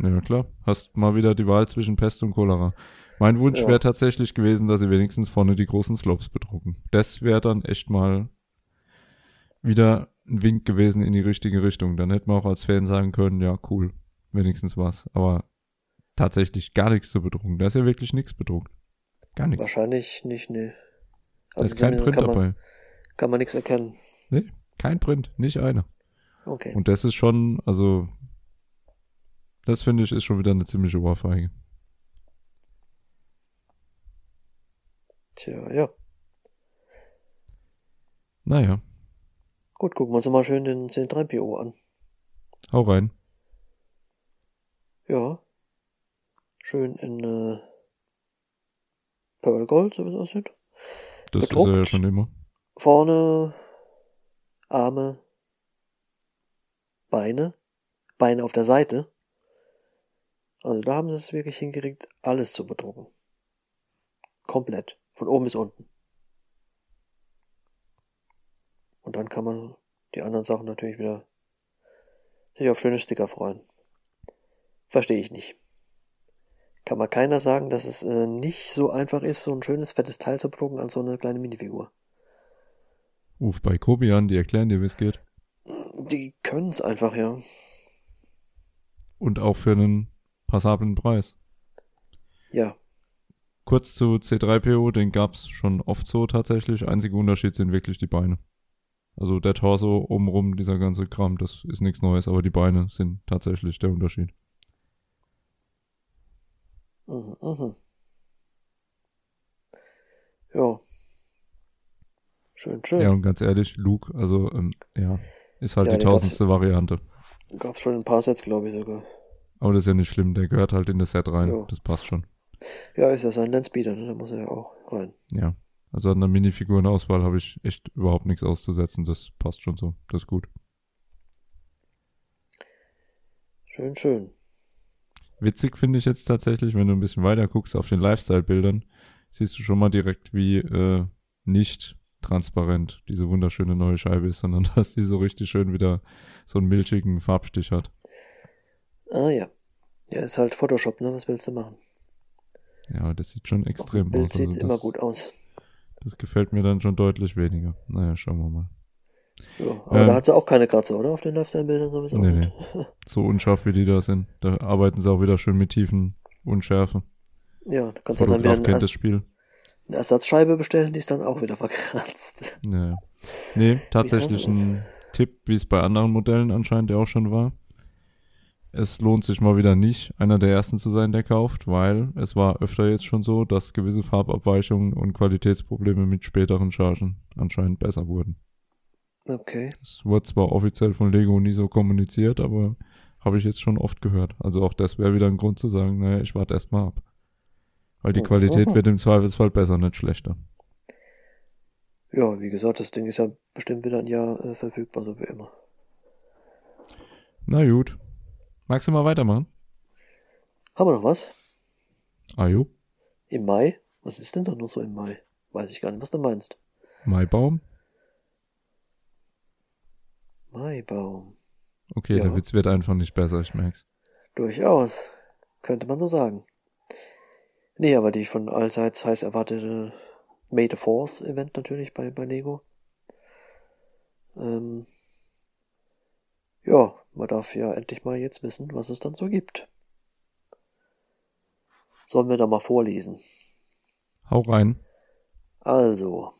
Ja, klar. Hast mal wieder die Wahl zwischen Pest und Cholera. Mein Wunsch ja. wäre tatsächlich gewesen, dass sie wenigstens vorne die großen Slopes bedrucken. Das wäre dann echt mal wieder ein Wink gewesen in die richtige Richtung. Dann hätten wir auch als Fan sagen können, ja, cool, wenigstens was. Aber tatsächlich gar nichts zu bedrucken. Da ist ja wirklich nichts bedruckt. Gar nichts. Wahrscheinlich nicht, nee. Also da ist kein Print kann dabei. Man, kann man nichts erkennen. Nee, kein Print, nicht einer. Okay. Und das ist schon, also, das finde ich ist schon wieder eine ziemliche Ohrfeige. Tja, ja. Naja. Gut, gucken wir uns mal schön den C3PO an. Hau rein. Ja. Schön in äh, Pearl Gold, so wie es aussieht. Das Bedruckt. ist er ja schon immer. Vorne Arme, Beine, Beine auf der Seite. Also da haben sie es wirklich hingekriegt, alles zu bedrucken. Komplett. Von oben bis unten. Und dann kann man die anderen Sachen natürlich wieder sich auf schöne Sticker freuen. Verstehe ich nicht. Kann mal keiner sagen, dass es äh, nicht so einfach ist, so ein schönes, fettes Teil zu bedrucken als so eine kleine Minifigur. Ruf bei Kobi an, die erklären dir, wie es geht. Die können es einfach, ja. Und auch für einen passablen Preis. Ja. Kurz zu C3PO, den gab's schon oft so tatsächlich. Einziger Unterschied sind wirklich die Beine. Also der Torso obenrum, dieser ganze Kram, das ist nichts Neues, aber die Beine sind tatsächlich der Unterschied. Mhm, mhm. Ja. Schön, schön. Ja, und ganz ehrlich, Luke, also, ähm, ja, ist halt ja, die tausendste Variante. Gab's schon ein paar Sets, glaube ich sogar. Aber das ist ja nicht schlimm, der gehört halt in das Set rein. Ja. Das passt schon. Ja, ist ja sein Landspeeder, ne? Da muss er ja auch rein. Ja. Also an der Minifigurenauswahl habe ich echt überhaupt nichts auszusetzen. Das passt schon so. Das ist gut. Schön, schön. Witzig finde ich jetzt tatsächlich, wenn du ein bisschen weiter guckst auf den Lifestyle-Bildern, siehst du schon mal direkt, wie äh, nicht transparent diese wunderschöne neue Scheibe ist, sondern dass die so richtig schön wieder so einen milchigen Farbstich hat. Ah ja. Ja, ist halt Photoshop, ne? Was willst du machen? Ja, das sieht schon extrem Bild aus. Bild also sieht immer gut aus. Das gefällt mir dann schon deutlich weniger. Naja, schauen wir mal. Ja, aber ähm, da hat sie auch keine Kratzer, oder? Auf den Lifestyle-Bildern sowieso. Nee, nee. So unscharf wie die da sind. Da arbeiten sie auch wieder schön mit tiefen Unschärfe. Ja, da kannst du dann wieder ein, kennt das Spiel. eine Ersatzscheibe bestellen, die ist dann auch wieder verkratzt. Ja. Nee, tatsächlich ein Tipp, wie es bei anderen Modellen anscheinend ja auch schon war es lohnt sich mal wieder nicht, einer der ersten zu sein, der kauft, weil es war öfter jetzt schon so, dass gewisse Farbabweichungen und Qualitätsprobleme mit späteren Chargen anscheinend besser wurden. Okay. Es wurde zwar offiziell von Lego nie so kommuniziert, aber habe ich jetzt schon oft gehört. Also auch das wäre wieder ein Grund zu sagen, naja, ich warte erst mal ab. Weil die Qualität wird im Zweifelsfall besser, nicht schlechter. Ja, wie gesagt, das Ding ist ja bestimmt wieder ein Jahr äh, verfügbar, so wie immer. Na gut, Magst du mal weitermachen? Haben wir noch was? Ajo. Im Mai? Was ist denn da noch so im Mai? Weiß ich gar nicht, was du meinst. Maibaum? Maibaum. Okay, Ja. der Witz wird einfach nicht besser, ich merk's. Durchaus. Könnte man so sagen. Nee, aber die von allseits heiß erwartete May the Force Event natürlich bei, bei Lego. Ähm, ja, man darf ja endlich mal jetzt wissen, was es dann so gibt. Sollen wir da mal vorlesen? Hau rein. Also,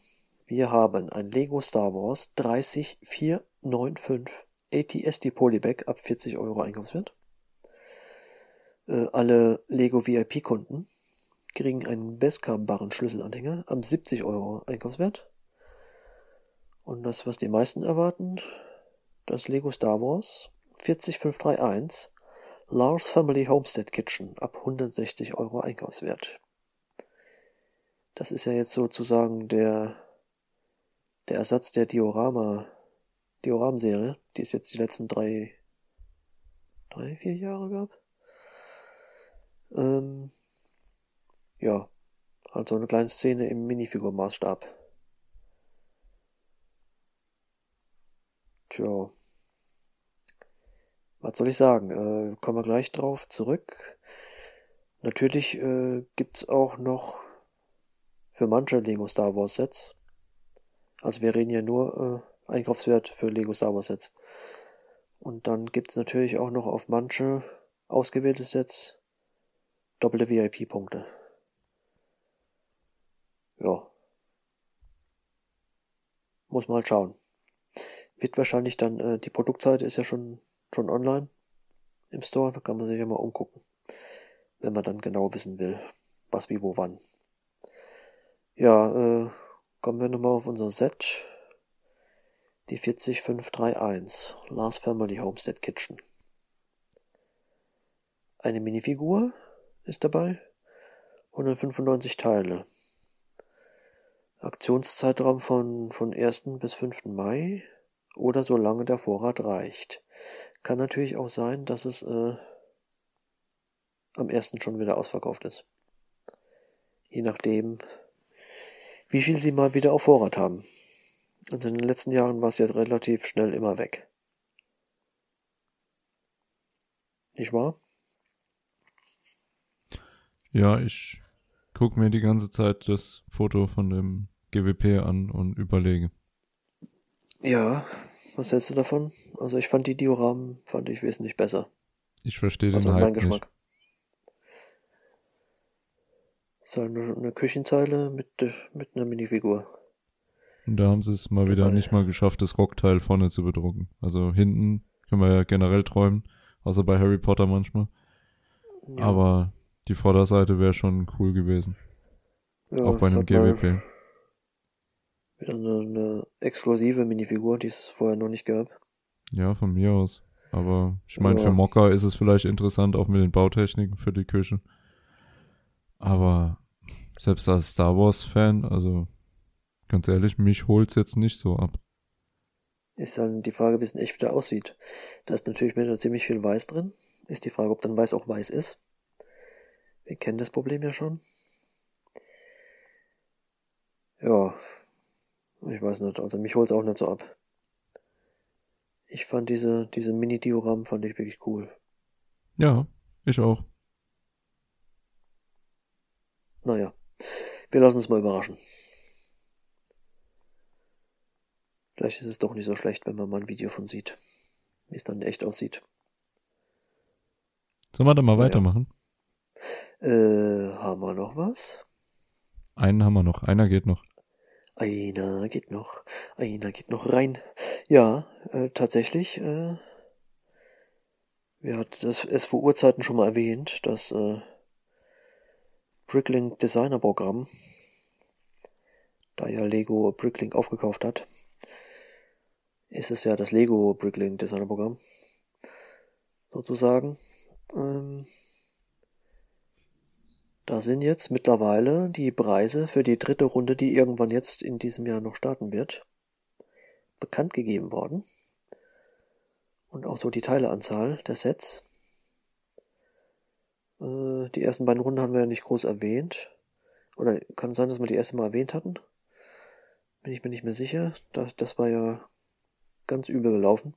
wir haben ein Lego Star Wars 30495 ATSD Polybag ab 40 Euro Einkaufswert. Äh, alle Lego VIP-Kunden kriegen einen Beskar-Barren Schlüsselanhänger ab 70 Euro Einkaufswert. Und das, was die meisten erwarten, das Lego Star Wars 40531 Lars Family Homestead Kitchen ab 160 Euro Einkaufswert. Das ist ja jetzt sozusagen der, der Ersatz der Diorama, Dioram-Serie, die es jetzt die letzten drei, drei, vier Jahre gab. Ähm, ja, also eine kleine Szene im Minifigurmaßstab. Tja, was soll ich sagen? Äh, kommen wir gleich drauf zurück. Natürlich äh, gibt's auch noch für manche Lego Star Wars Sets. Also wir reden ja nur äh, Einkaufswert für Lego Star Wars Sets. Und dann gibt's natürlich auch noch auf manche ausgewählte Sets doppelte VIP-Punkte. Ja. Muss mal schauen. Wird wahrscheinlich dann, äh, die Produktseite ist ja schon, schon online im Store, da kann man sich ja mal umgucken. Wenn man dann genau wissen will, was, wie, wo, wann. Ja, äh, kommen wir nochmal auf unser Set. Die 40531 Last Family Homestead Kitchen. Eine Minifigur ist dabei. 195 Teile. Aktionszeitraum von, von 1. bis 5. Mai oder solange der Vorrat reicht. Kann natürlich auch sein, dass es äh, am 1. schon wieder ausverkauft ist. Je nachdem, wie viel sie mal wieder auf Vorrat haben. Also in den letzten Jahren war es jetzt relativ schnell immer weg. Nicht wahr? Ja, ich guck mir die ganze Zeit das Foto von dem GWP an und überlege. Ja, was hältst du davon? Also ich fand die Dioramen fand ich wesentlich besser. Ich verstehe den Also Hype mein nicht. Geschmack. Ist halt eine, Küchenzeile mit, mit einer Minifigur. Und da haben sie es mal wieder nicht mal geschafft, das Rockteil vorne zu bedrucken. Also hinten können wir ja generell träumen, außer bei Harry Potter manchmal. Ja, Aber die Vorderseite wäre schon cool gewesen. ja, auch bei einem GWP. Wieder eine, eine exklusive Minifigur, die es vorher noch nicht gab. Ja, von mir aus. Aber ich meine, Ja. für Mocker ist es vielleicht interessant, auch mit den Bautechniken für die Küche. Aber selbst als Star Wars-Fan, also ganz ehrlich, mich holt's jetzt nicht so ab. Ist dann die Frage, wie es in echt wieder aussieht. Da ist natürlich wieder ziemlich viel Weiß drin. Ist die Frage, ob dann Weiß auch weiß ist. Wir kennen das Problem ja schon. Ja, ich weiß nicht. Also mich holt's auch nicht so ab. Ich fand diese, diese Mini-Dioramen fand ich wirklich cool. Ja, ich auch. Naja, wir lassen uns mal überraschen. Vielleicht ist es doch nicht so schlecht, wenn man mal ein Video von sieht, wie es dann echt aussieht. Sollen wir da mal Ja, weitermachen? Äh, haben wir noch was? Einen haben wir noch. Einer geht noch. Einer geht noch, einer geht noch rein. Ja, äh, tatsächlich, äh, wir hat das es vor Urzeiten schon mal erwähnt, das äh, Bricklink Designer Programm, da ja Lego Bricklink aufgekauft hat, ist es ja das Lego Bricklink Designer Programm, sozusagen. Ähm, da sind jetzt mittlerweile die Preise für die dritte Runde, die irgendwann jetzt in diesem Jahr noch starten wird, bekannt gegeben worden. Und auch so die Teileanzahl der Sets. Äh, die ersten beiden Runden haben wir ja nicht groß erwähnt. Oder kann sein, dass wir die erste mal erwähnt hatten. Bin ich mir nicht mehr sicher. Das, das war ja ganz übel gelaufen.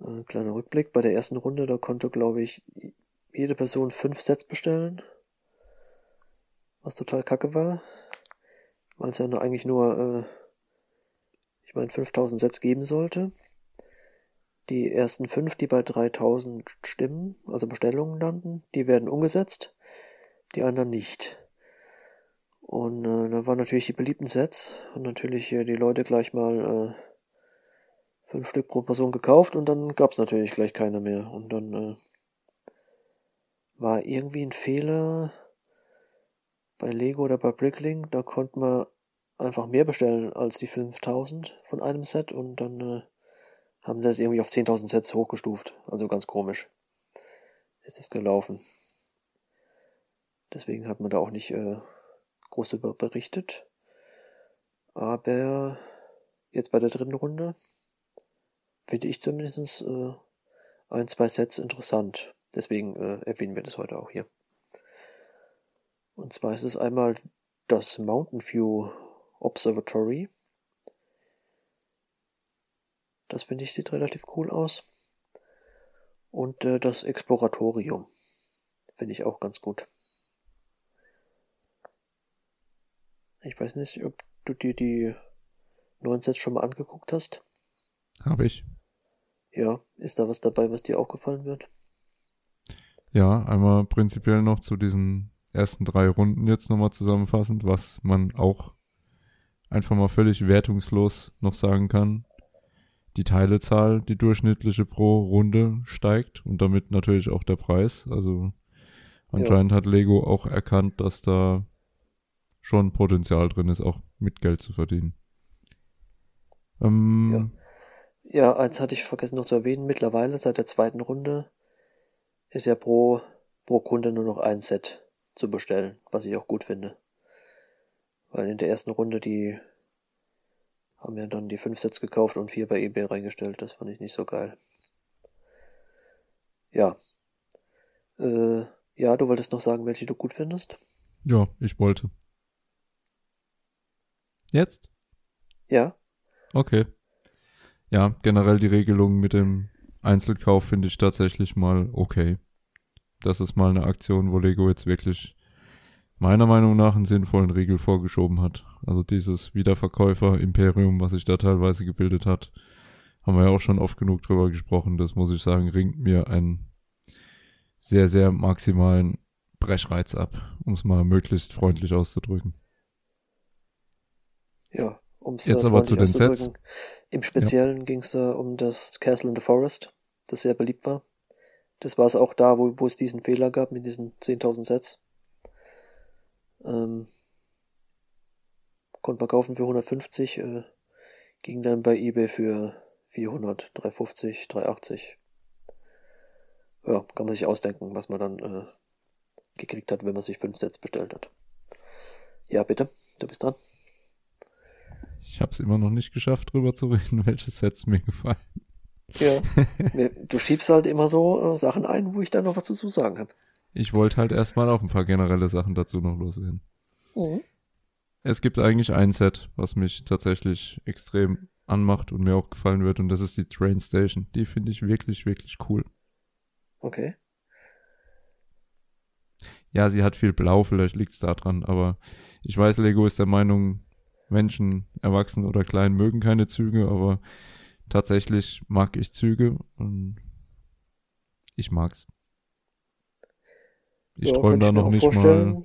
Ein kleiner Rückblick. Bei der ersten Runde, da konnte, glaube ich, jede Person fünf Sets bestellen. Was total kacke war. Weil es ja nur eigentlich nur, äh, ich meine, 5000 Sets geben sollte. Die ersten fünf, die bei 3000 Stimmen, also Bestellungen landen, die werden umgesetzt. Die anderen nicht. Und äh, da waren natürlich die beliebten Sets und natürlich äh, die Leute gleich mal äh, fünf Stück pro Person gekauft und dann gab's natürlich gleich keine mehr. Und dann äh, war irgendwie ein Fehler bei Lego oder bei Bricklink, da konnte man einfach mehr bestellen als die 5000 von einem Set und dann äh, haben sie es irgendwie auf 10.000 Sets hochgestuft. Also ganz komisch ist es gelaufen. Deswegen hat man da auch nicht äh, groß über berichtet. Aber jetzt bei der dritten Runde finde ich zumindest äh, ein, zwei Sets interessant. Deswegen äh, erwähnen wir das heute auch hier. Und zwar ist es einmal das Mountain View Observatory. Das finde ich sieht relativ cool aus. Und äh, das Exploratorium finde ich auch ganz gut. Ich weiß nicht, ob du dir die neuen Sets schon mal angeguckt hast. Habe ich. Ja, ist da was dabei, was dir auch gefallen wird? Ja, einmal prinzipiell noch zu diesen ersten drei Runden jetzt nochmal zusammenfassend, was man auch einfach mal völlig wertungslos noch sagen kann. Die Teilezahl, die durchschnittliche pro Runde steigt und damit natürlich auch der Preis. Also anscheinend ja. hat Lego auch erkannt, dass da schon Potenzial drin ist, auch mit Geld zu verdienen. Ähm, ja. ja, eins hatte ich vergessen noch zu erwähnen. Mittlerweile seit der zweiten Runde ist ja pro, pro Kunde nur noch ein Set zu bestellen, was ich auch gut finde. Weil in der ersten Runde die haben ja dann die fünf Sets gekauft und vier bei eBay reingestellt. Das fand ich nicht so geil. Ja. Äh, ja, du wolltest noch sagen, welche du gut findest? Ja, ich wollte. Jetzt? Ja. Okay. Ja, generell die Regelung mit dem Einzelkauf finde ich tatsächlich mal okay. Das ist mal eine Aktion, wo Lego jetzt wirklich meiner Meinung nach einen sinnvollen Regel vorgeschoben hat. Also dieses Wiederverkäufer-Imperium, was sich da teilweise gebildet hat, haben wir ja auch schon oft genug drüber gesprochen. Das muss ich sagen, ringt mir einen sehr, sehr maximalen Brechreiz ab, um es mal möglichst freundlich auszudrücken. Ja, um es Jetzt aber zu den Sets. Im Speziellen ja. ging es da um das Castle in the Forest, das sehr beliebt war. Das war es auch da, wo, wo es diesen Fehler gab mit diesen 10.000 Sets. Ähm, konnte man kaufen für 150, äh, ging dann bei eBay für 400, 350, 380. Ja, kann man sich ausdenken, was man dann äh, gekriegt hat, wenn man sich 5 Sets bestellt hat. Ja, bitte, du bist dran. Ich habe es immer noch nicht geschafft, drüber zu reden, welche Sets mir gefallen. Ja, du schiebst halt immer so äh, Sachen ein, wo ich dann noch was dazu sagen habe. Ich wollte halt erstmal auch ein paar generelle Sachen dazu noch loswerden. Mhm. Es gibt eigentlich ein Set, was mich tatsächlich extrem anmacht und mir auch gefallen wird, und das ist die Train Station. Die finde ich wirklich, wirklich cool. Okay. Ja, sie hat viel Blau, vielleicht liegt es daran, aber ich weiß, Lego ist der Meinung, Menschen, erwachsen oder klein, mögen keine Züge, aber tatsächlich mag ich Züge und ich mag's. Ich ja, träume da noch nicht mal.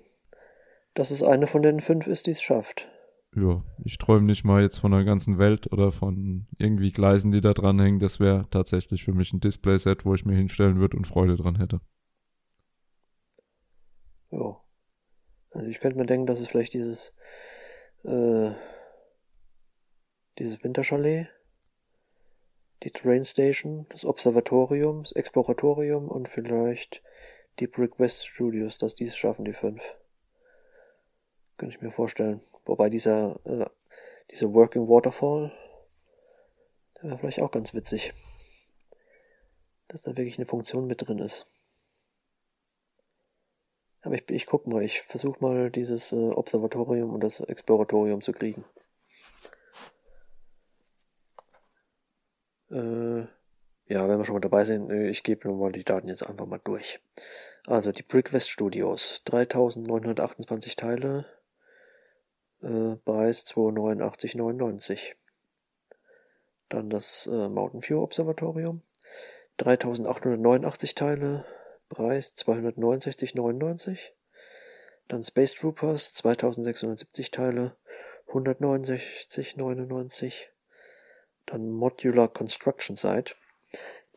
Dass es eine von den fünf ist, die es schafft. Ja, ich träume nicht mal jetzt von der ganzen Welt oder von irgendwie Gleisen, die da dranhängen. Das wäre tatsächlich für mich ein Display-Set, wo ich mir hinstellen würde und Freude dran hätte. Ja. Also ich könnte mir denken, dass es vielleicht dieses äh, dieses Winterchalet, die Train Station, das Observatorium, das Exploratorium und vielleicht die Brick West Studios, dass die es schaffen, die fünf. Könnte ich mir vorstellen. Wobei dieser, äh, dieser Working Waterfall, der wäre vielleicht auch ganz witzig. Dass da wirklich eine Funktion mit drin ist. Aber ich, ich guck mal, ich versuche mal dieses äh, Observatorium und das Exploratorium zu kriegen. Äh, ja, wenn wir schon mal dabei sind, äh, ich gebe nochmal die Daten jetzt einfach mal durch. Also die Brickwest Studios, 3928 Teile, äh, Preis 289,99. Dann das äh, Mountain View Observatorium, 3889 Teile, Preis 269,99. Dann Space Troopers, 2670 Teile, 169,99. Dann Modular Construction Site,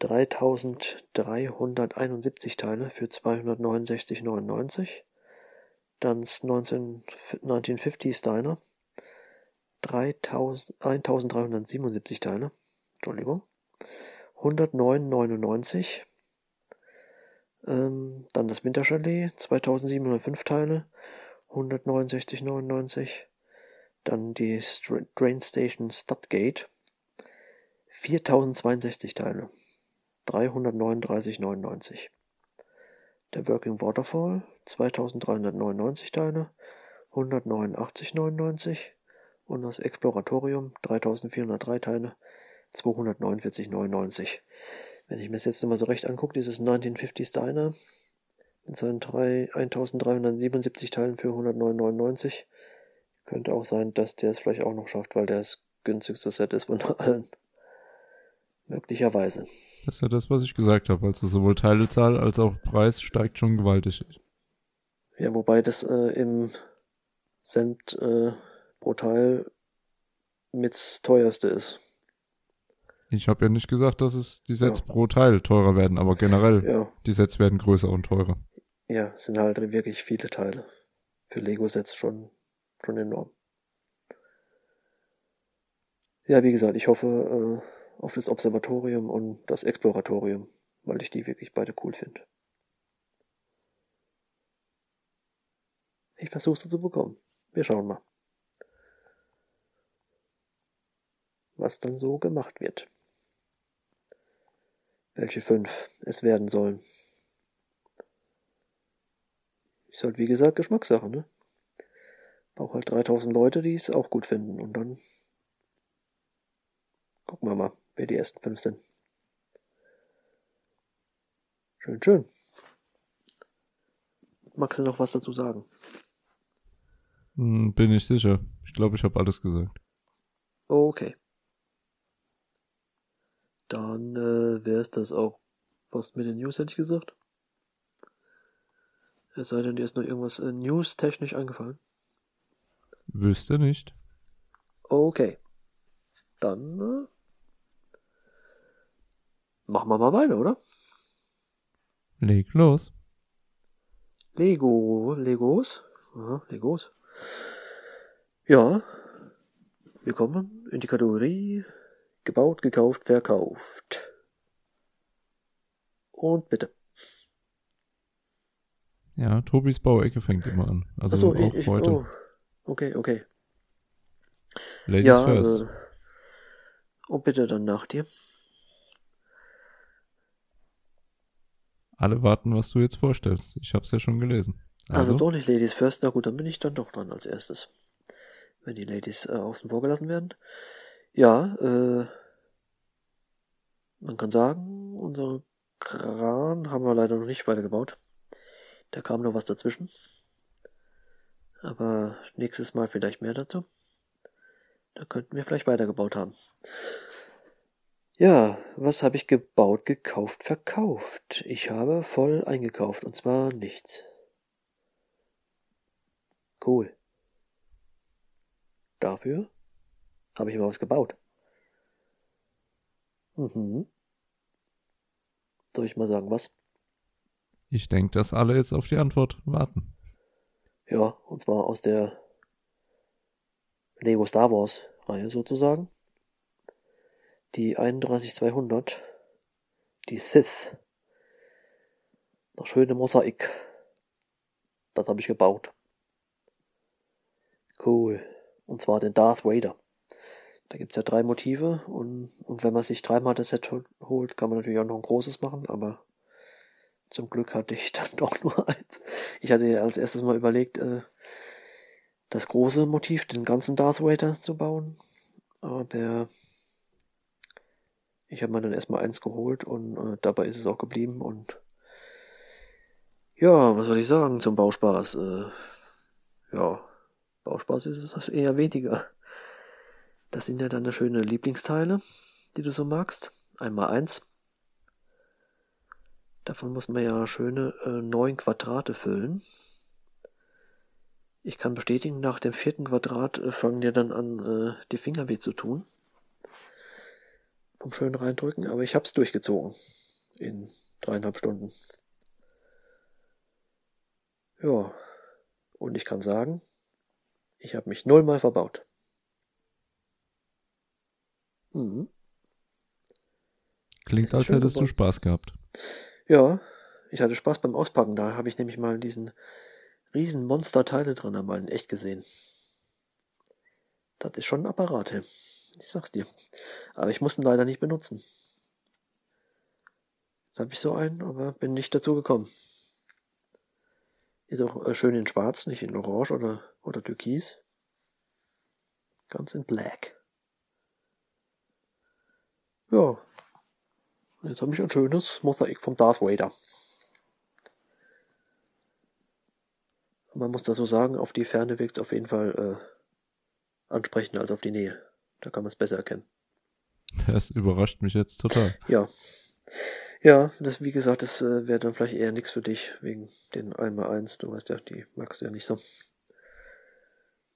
3371 Teile für 269,99. Dann 19, 1950s Diner, 1377 Teile, Entschuldigung, 109,99. Ähm, dann das Winterchalet, 2705 Teile, 169,99. Dann die Train Station Studgate, 4062 Teile, 339,99. Der Working Waterfall, 2399 Teile, 189,99. Und das Exploratorium, 3403 Teile, 249,99. Wenn ich mir das jetzt mal so recht angucke, dieses 1950s Diner mit seinen 3, 1377 Teilen für 109,99 könnte auch sein, dass der es vielleicht auch noch schafft, weil der das günstigste Set ist von allen. Möglicherweise. Das ist ja das, was ich gesagt habe. Also sowohl Teilezahl als auch Preis steigt schon gewaltig. Ja, wobei das äh, im Cent äh, pro Teil mit teuerste ist. Ich habe ja nicht gesagt, dass es die Sets ja. pro Teil teurer werden, aber generell ja. die Sets werden größer und teurer. Ja, sind halt wirklich viele Teile. Für Lego-Sets schon, schon enorm. Ja, wie gesagt, ich hoffe, äh, auf das Observatorium und das Exploratorium, weil ich die wirklich beide cool finde. Ich versuche sie zu bekommen. Wir schauen mal. Was dann so gemacht wird. Welche fünf es werden sollen. Ist halt wie gesagt Geschmackssache, ne? Braucht halt 3000 Leute, die es auch gut finden und dann gucken wir mal wer die ersten fünf sind. Schön, schön. Magst du noch was dazu sagen? Hm, bin ich sicher. Ich glaube, ich habe alles gesagt. Okay. Dann äh, wäre es das auch fast mit den News, hätte ich gesagt. Es sei denn, dir ist noch irgendwas äh, news-technisch eingefallen. Wüsste nicht. Okay. Dann äh, Machen wir mal weiter, oder? Leg los. Lego, Legos. Aha, Legos. Ja. Wir kommen in die Kategorie gebaut, gekauft, verkauft. Und bitte. Ja, Tobis Bauecke fängt immer an. Also so, auch ich, heute. Oh, okay, okay. Ladies ja, first. Äh, und bitte dann nach dir. Alle warten, was du jetzt vorstellst. Ich habe es ja schon gelesen. Also, also doch nicht Ladies First. Na gut, dann bin ich dann doch dran als erstes. Wenn die Ladies äh, außen vor gelassen werden. Ja, äh, man kann sagen, unser Kran haben wir leider noch nicht weitergebaut. Da kam noch was dazwischen. Aber nächstes Mal vielleicht mehr dazu. Da könnten wir vielleicht weitergebaut haben. Ja, was habe ich gebaut, gekauft, verkauft? Ich habe voll eingekauft und zwar nichts. Cool. Dafür habe ich mal was gebaut. Mhm. Soll ich mal sagen, was? Ich denke, dass alle jetzt auf die Antwort warten. Ja, und zwar aus der Lego Star Wars Reihe sozusagen die 31200, die Sith. Das schöne Mosaik. Das habe ich gebaut. Cool. Und zwar den Darth Vader. Da gibt's ja drei Motive und, und wenn man sich dreimal das Set holt, kann man natürlich auch noch ein großes machen, aber zum Glück hatte ich dann doch nur eins. Ich hatte als erstes mal überlegt, äh, das große Motiv, den ganzen Darth Vader zu bauen, aber Ich habe mir dann erstmal eins geholt und äh, dabei ist es auch geblieben und ja, was soll ich sagen zum Bauspaß? Äh, ja, Bauspaß ist es eher weniger. Das sind ja deine schöne Lieblingsteile, die du so magst. Einmal eins. Davon muss man ja schöne äh, neun Quadrate füllen. Ich kann bestätigen, nach dem vierten Quadrat äh, fangen dir dann an, äh, die Finger weh zu tun. Vom schönen reindrücken, aber ich hab's durchgezogen. In dreieinhalb Stunden. Ja. Und ich kann sagen, ich habe mich nullmal verbaut. Mhm. Klingt, als hättest du Spaß gehabt. Ja, ich hatte Spaß beim Auspacken. Da habe ich nämlich mal diesen riesen Monster-Teile drin einmal in echt gesehen. Das ist schon ein Apparat, hey. ich sag's dir. Aber ich musste ihn leider nicht benutzen. Jetzt habe ich so einen, aber bin nicht dazu gekommen. Ist auch äh, schön in schwarz, nicht in orange oder, oder türkis. Ganz in black. Ja. Und jetzt habe ich ein schönes Mosaik vom Darth Vader. Man muss da so sagen, auf die Ferne wirkt es auf jeden Fall äh, ansprechender als auf die Nähe. Da kann man es besser erkennen. Das überrascht mich jetzt total. Ja. Ja, das, wie gesagt, das äh, wäre dann vielleicht eher nichts für dich, wegen den 1x1, du weißt ja, die magst du ja nicht so.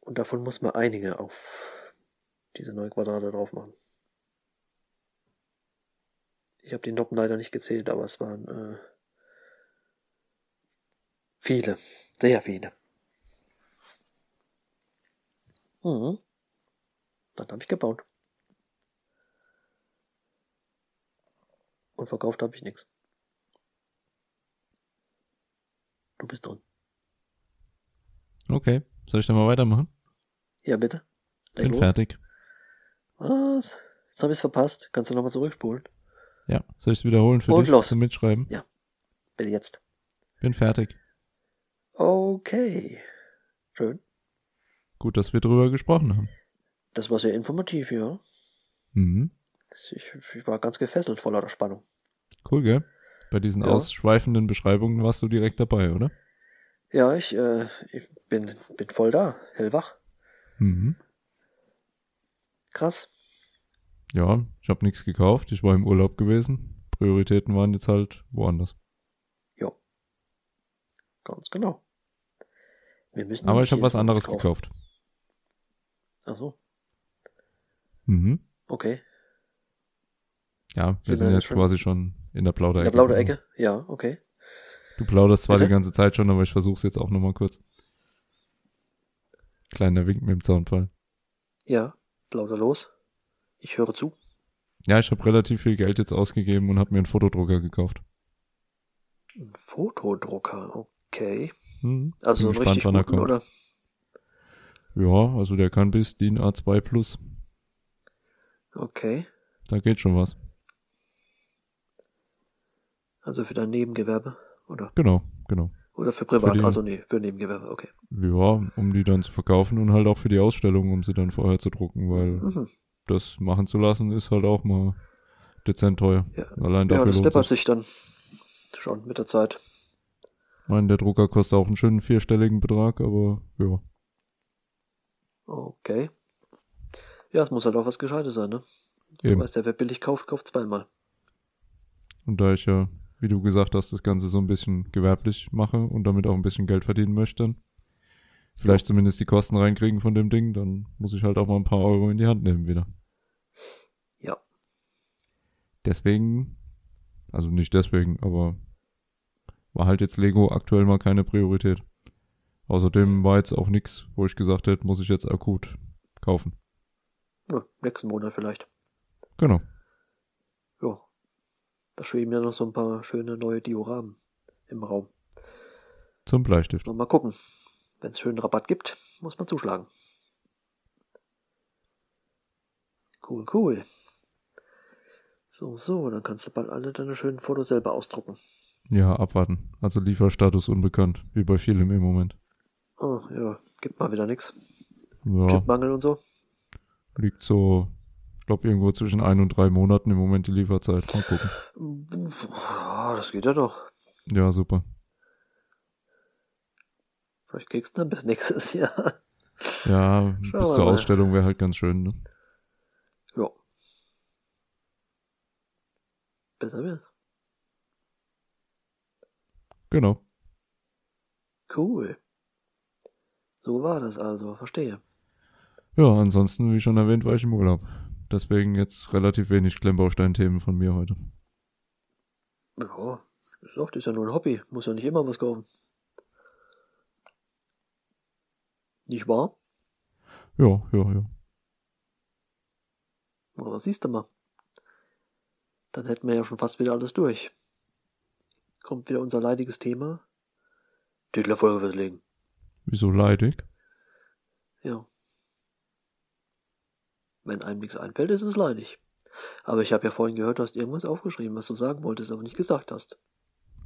Und davon muss man einige auf diese neun Quadrate drauf machen. Ich habe die Noppen leider nicht gezählt, aber es waren äh, viele, sehr viele. Mhm. Dann habe ich gebaut. Und verkauft habe ich nichts. Du bist drin. Okay, soll ich dann mal weitermachen? Ja, bitte. Leg Bin los. fertig. Was? Jetzt habe ich es verpasst. Kannst du nochmal zurückspulen? Ja, soll ich es wiederholen für Und dich los. zum Mitschreiben? Ja. Bitte jetzt. Bin fertig. Okay. Schön. Gut, dass wir drüber gesprochen haben. Das war sehr informativ, ja. Mhm. Ich, ich war ganz gefesselt vor lauter Spannung. Cool, gell? Bei diesen ja. ausschweifenden Beschreibungen warst du direkt dabei, oder? Ja, ich, äh, ich bin, bin voll da, hellwach. Mhm. Krass. Ja, ich habe nichts gekauft. Ich war im Urlaub gewesen. Prioritäten waren jetzt halt woanders. Ja. Ganz genau. Wir müssen Aber ich habe was anderes gekauft. Ach so. Mhm. Okay. Ja, wir sind, sind jetzt schon quasi schon in der Plauderecke. In der Plauderecke? Ja, okay. Du plauderst zwar Bitte? die ganze Zeit schon, aber ich versuch's jetzt auch nochmal kurz. Kleiner Wink mit dem Zaunfall. Ja, plauder los. Ich höre zu. Ja, ich habe relativ viel Geld jetzt ausgegeben und habe mir einen Fotodrucker gekauft. Ein Fotodrucker, okay. Hm, also gespannt, richtig guten, oder? Ja, also der kann bis DIN A2 Plus. Okay. Da geht schon was. Also für dein Nebengewerbe, oder? Genau, genau. Oder für privat, für die, also nee, für Nebengewerbe, okay. Ja, um die dann zu verkaufen und halt auch für die Ausstellung, um sie dann vorher zu drucken, weil mhm. Das machen zu lassen ist halt auch mal dezent teuer. Ja, Allein dafür ja das deppert sich dann schon mit der Zeit. Ich meine, der Drucker kostet auch einen schönen vierstelligen Betrag, aber ja. Okay. Ja, es muss halt auch was Gescheites sein, ne? Du Eben. weißt ja, wer billig kauft, kauft zweimal. Und da ich ja, wie du gesagt hast, das Ganze so ein bisschen gewerblich mache und damit auch ein bisschen Geld verdienen möchte, vielleicht zumindest die Kosten reinkriegen von dem Ding, dann muss ich halt auch mal ein paar Euro in die Hand nehmen wieder. Ja. Deswegen, also nicht deswegen, aber war halt jetzt Lego aktuell mal keine Priorität. Außerdem war jetzt auch nichts, wo ich gesagt hätte, muss ich jetzt akut kaufen. Ja, nächsten Monat vielleicht. Genau. Ja. Da schweben ja noch so ein paar schöne neue Dioramen im Raum. Zum Bleistift. mal gucken. Wenn es schönen Rabatt gibt, muss man zuschlagen. Cool, cool. So, so, dann kannst du bald alle deine schönen Fotos selber ausdrucken. Ja, abwarten. Also Lieferstatus unbekannt, wie bei vielem im Moment. Oh, ja, gibt mal wieder nix. Ja. Chipmangel und so. Liegt so Ich glaube, irgendwo zwischen ein und drei Monaten im Moment die Lieferzeit. Mal gucken. Das geht ja doch. Ja, super. Vielleicht kriegst du dann bis nächstes Jahr. Ja, Schauen bis zur mal. Ausstellung wäre halt ganz schön, ne? Ja. Besser wär's. Genau. Cool. So war das also, verstehe. Ja, ansonsten, wie schon erwähnt, war ich im Urlaub. Deswegen jetzt relativ wenig Klemmbaustein-Themen von mir heute. Ja, ich sag, das ist ja nur ein Hobby. Muss ja nicht immer was kaufen. Nicht wahr? Ja, ja, ja. Aber siehst du mal. Dann hätten wir ja schon fast wieder alles durch. Kommt wieder unser leidiges Thema. Titel der Folge festlegen. Wieso leidig? Ja. Wenn einem nichts einfällt, ist es leidig. Aber ich habe ja vorhin gehört, du hast irgendwas aufgeschrieben, was du sagen wolltest, aber nicht gesagt hast.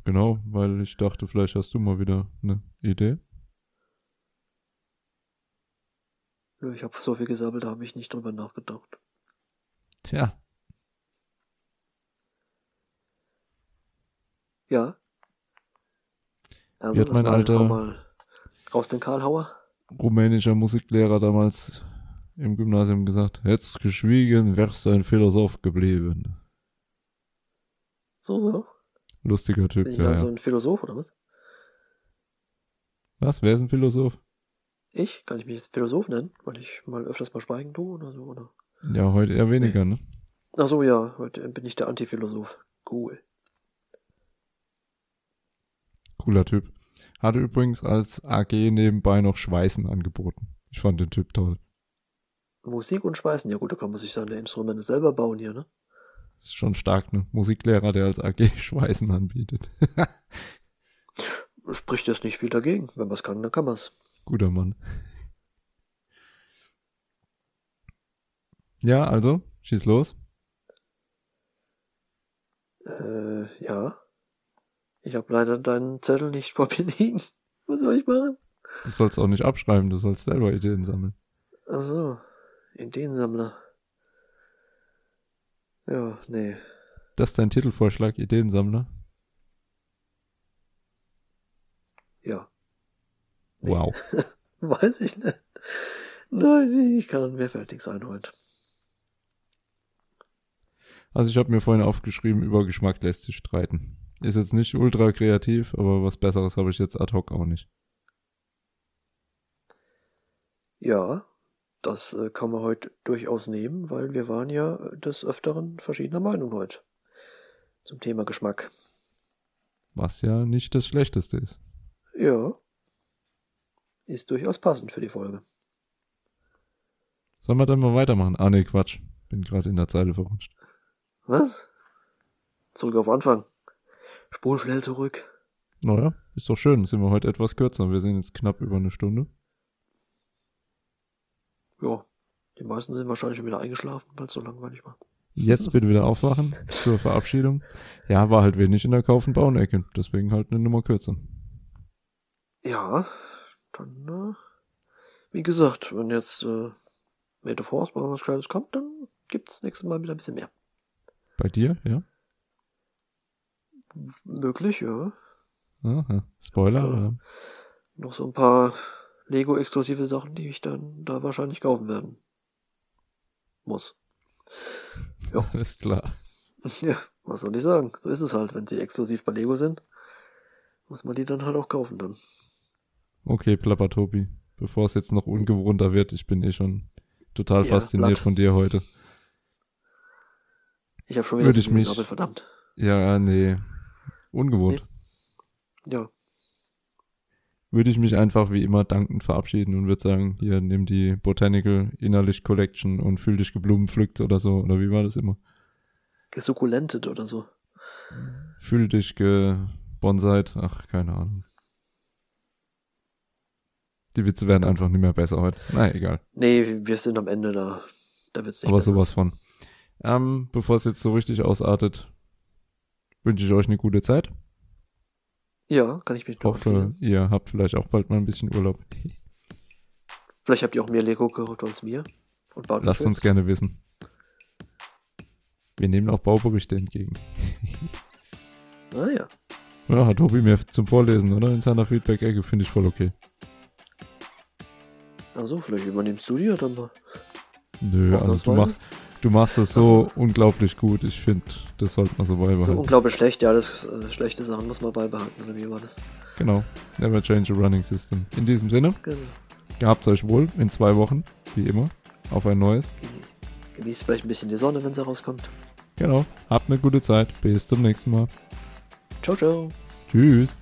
Genau, weil ich dachte, vielleicht hast du mal wieder eine Idee. Nö, Ich habe so viel gesammelt, da habe ich nicht drüber nachgedacht. Tja, Ja. Also, Wie hat mein alter- raus den Karlhauer. rumänischer Musiklehrer damals im Gymnasium gesagt, hättest geschwiegen, wärst du ein Philosoph geblieben. So, so. Lustiger Typ, Bin ich ja, also ja. ein Philosoph oder was? Was, wer ist ein Philosoph? Ich? Kann ich mich jetzt Philosoph nennen? Weil ich mal öfters mal schweigen tue oder so, oder? Ja, heute eher weniger, ne? Ach so, ja. Heute bin ich der Antiphilosoph. Cool. Cooler Typ. Hatte übrigens als AG nebenbei noch Schweißen angeboten. Ich fand den Typ toll. Musik und Schweißen. Ja gut, da kann man sich seine Instrumente selber bauen hier, ne? Das ist schon stark, ne? Musiklehrer, der als AG Schweißen anbietet. Spricht jetzt nicht viel dagegen. Wenn man es kann, dann kann man es. Guter Mann. Ja, also, schieß los. Äh, ja. Ich habe leider deinen Zettel nicht vor mir liegen. Was soll ich machen? Du sollst auch nicht abschreiben, du sollst selber Ideen sammeln. Ach so. Ideensammler. Ja, nee. Das ist dein Titelvorschlag, Ideensammler? Ja. Nee. Wow. Weiß ich nicht. Nein, ich kann mir fällt nichts ein heute. Also ich habe mir vorhin aufgeschrieben, über Geschmack lässt sich streiten. Ist jetzt nicht ultra kreativ, aber was Besseres habe ich jetzt ad hoc auch nicht. Ja, das äh, kann man heute durchaus nehmen, weil wir waren ja des Öfteren verschiedener Meinung heute. Zum Thema Geschmack. Was ja nicht das Schlechteste ist. Ja. Ist durchaus passend für die Folge. Sollen wir dann mal weitermachen? Ah, nee, Quatsch. Bin gerade in der Zeile verrutscht. Was? Zurück auf Anfang. Spur schnell zurück. Naja, ist doch schön. Sind wir heute etwas kürzer. Wir sind jetzt knapp über eine Stunde. Ja, die meisten sind wahrscheinlich schon wieder eingeschlafen, weil es so langweilig war. Jetzt bitte wieder aufwachen zur Verabschiedung. Ja, war halt wenig in der Kauf- und Bauen-Ecke. Deswegen halt eine Nummer kürzer. Ja, dann, äh, wie gesagt, wenn jetzt äh, Metaphors mal was Gescheites kommt, dann gibt's nächstes Mal wieder ein bisschen mehr. Bei dir, ja? Möglich, ja. Aha. Spoiler, Ja. oder? Noch so ein paar Lego-exklusive Sachen, die ich dann da wahrscheinlich kaufen werden. Muss. Ja. Alles klar. Ja, was soll ich sagen? So ist es halt, wenn sie exklusiv bei Lego sind. Muss man die dann halt auch kaufen dann. Okay, Plapper Tobi. Bevor es jetzt noch ungewohnter wird, ich bin eh schon total Ja, fasziniert glatt. von dir heute. Ich habe schon wieder Würde ich mich- gesammelt, verdammt. Ja, nee. Ungewohnt. Ja, Würde ich mich einfach wie immer dankend verabschieden und würde sagen, hier nimm die Botanical Innerlich Collection und fühl dich geblumenpflückt oder so. Oder wie war das immer? gesukkulentet oder so. Fühl dich gebonsait. Ach, keine Ahnung. Die Witze werden einfach nicht mehr besser heute. Na, egal. Nee, wir sind am Ende da. Da wird's nicht Aber besser. sowas von. Ähm, bevor es jetzt so richtig ausartet, wünsche ich euch eine gute Zeit. Ja, kann ich mich Ich hoffe, ihr habt vielleicht auch bald mal ein bisschen Urlaub. Vielleicht habt ihr auch mehr Lego geholt als mir. Und baut Lasst uns gerne wissen. Wir nehmen auch Bauberichte entgegen. Naja. Ja, hat Tobi mir zum Vorlesen, oder? In seiner Feedback-Ecke finde ich voll okay. Also, vielleicht übernimmst du die dann mal. Nö, also du machst, du machst das so unglaublich gut. Ich finde, das sollte man so So beibehalten. unglaublich schlecht, ja, das äh, schlechte Sachen muss man beibehalten, oder wie war das? genau. Never change a running system. In diesem Sinne, Genau. gehabt euch wohl in zwei Wochen, wie immer, auf ein neues. Ge- Genießt vielleicht ein bisschen die Sonne, wenn sie rauskommt. Genau. Habt eine gute Zeit. Bis zum nächsten Mal. Ciao, ciao. Tschüss.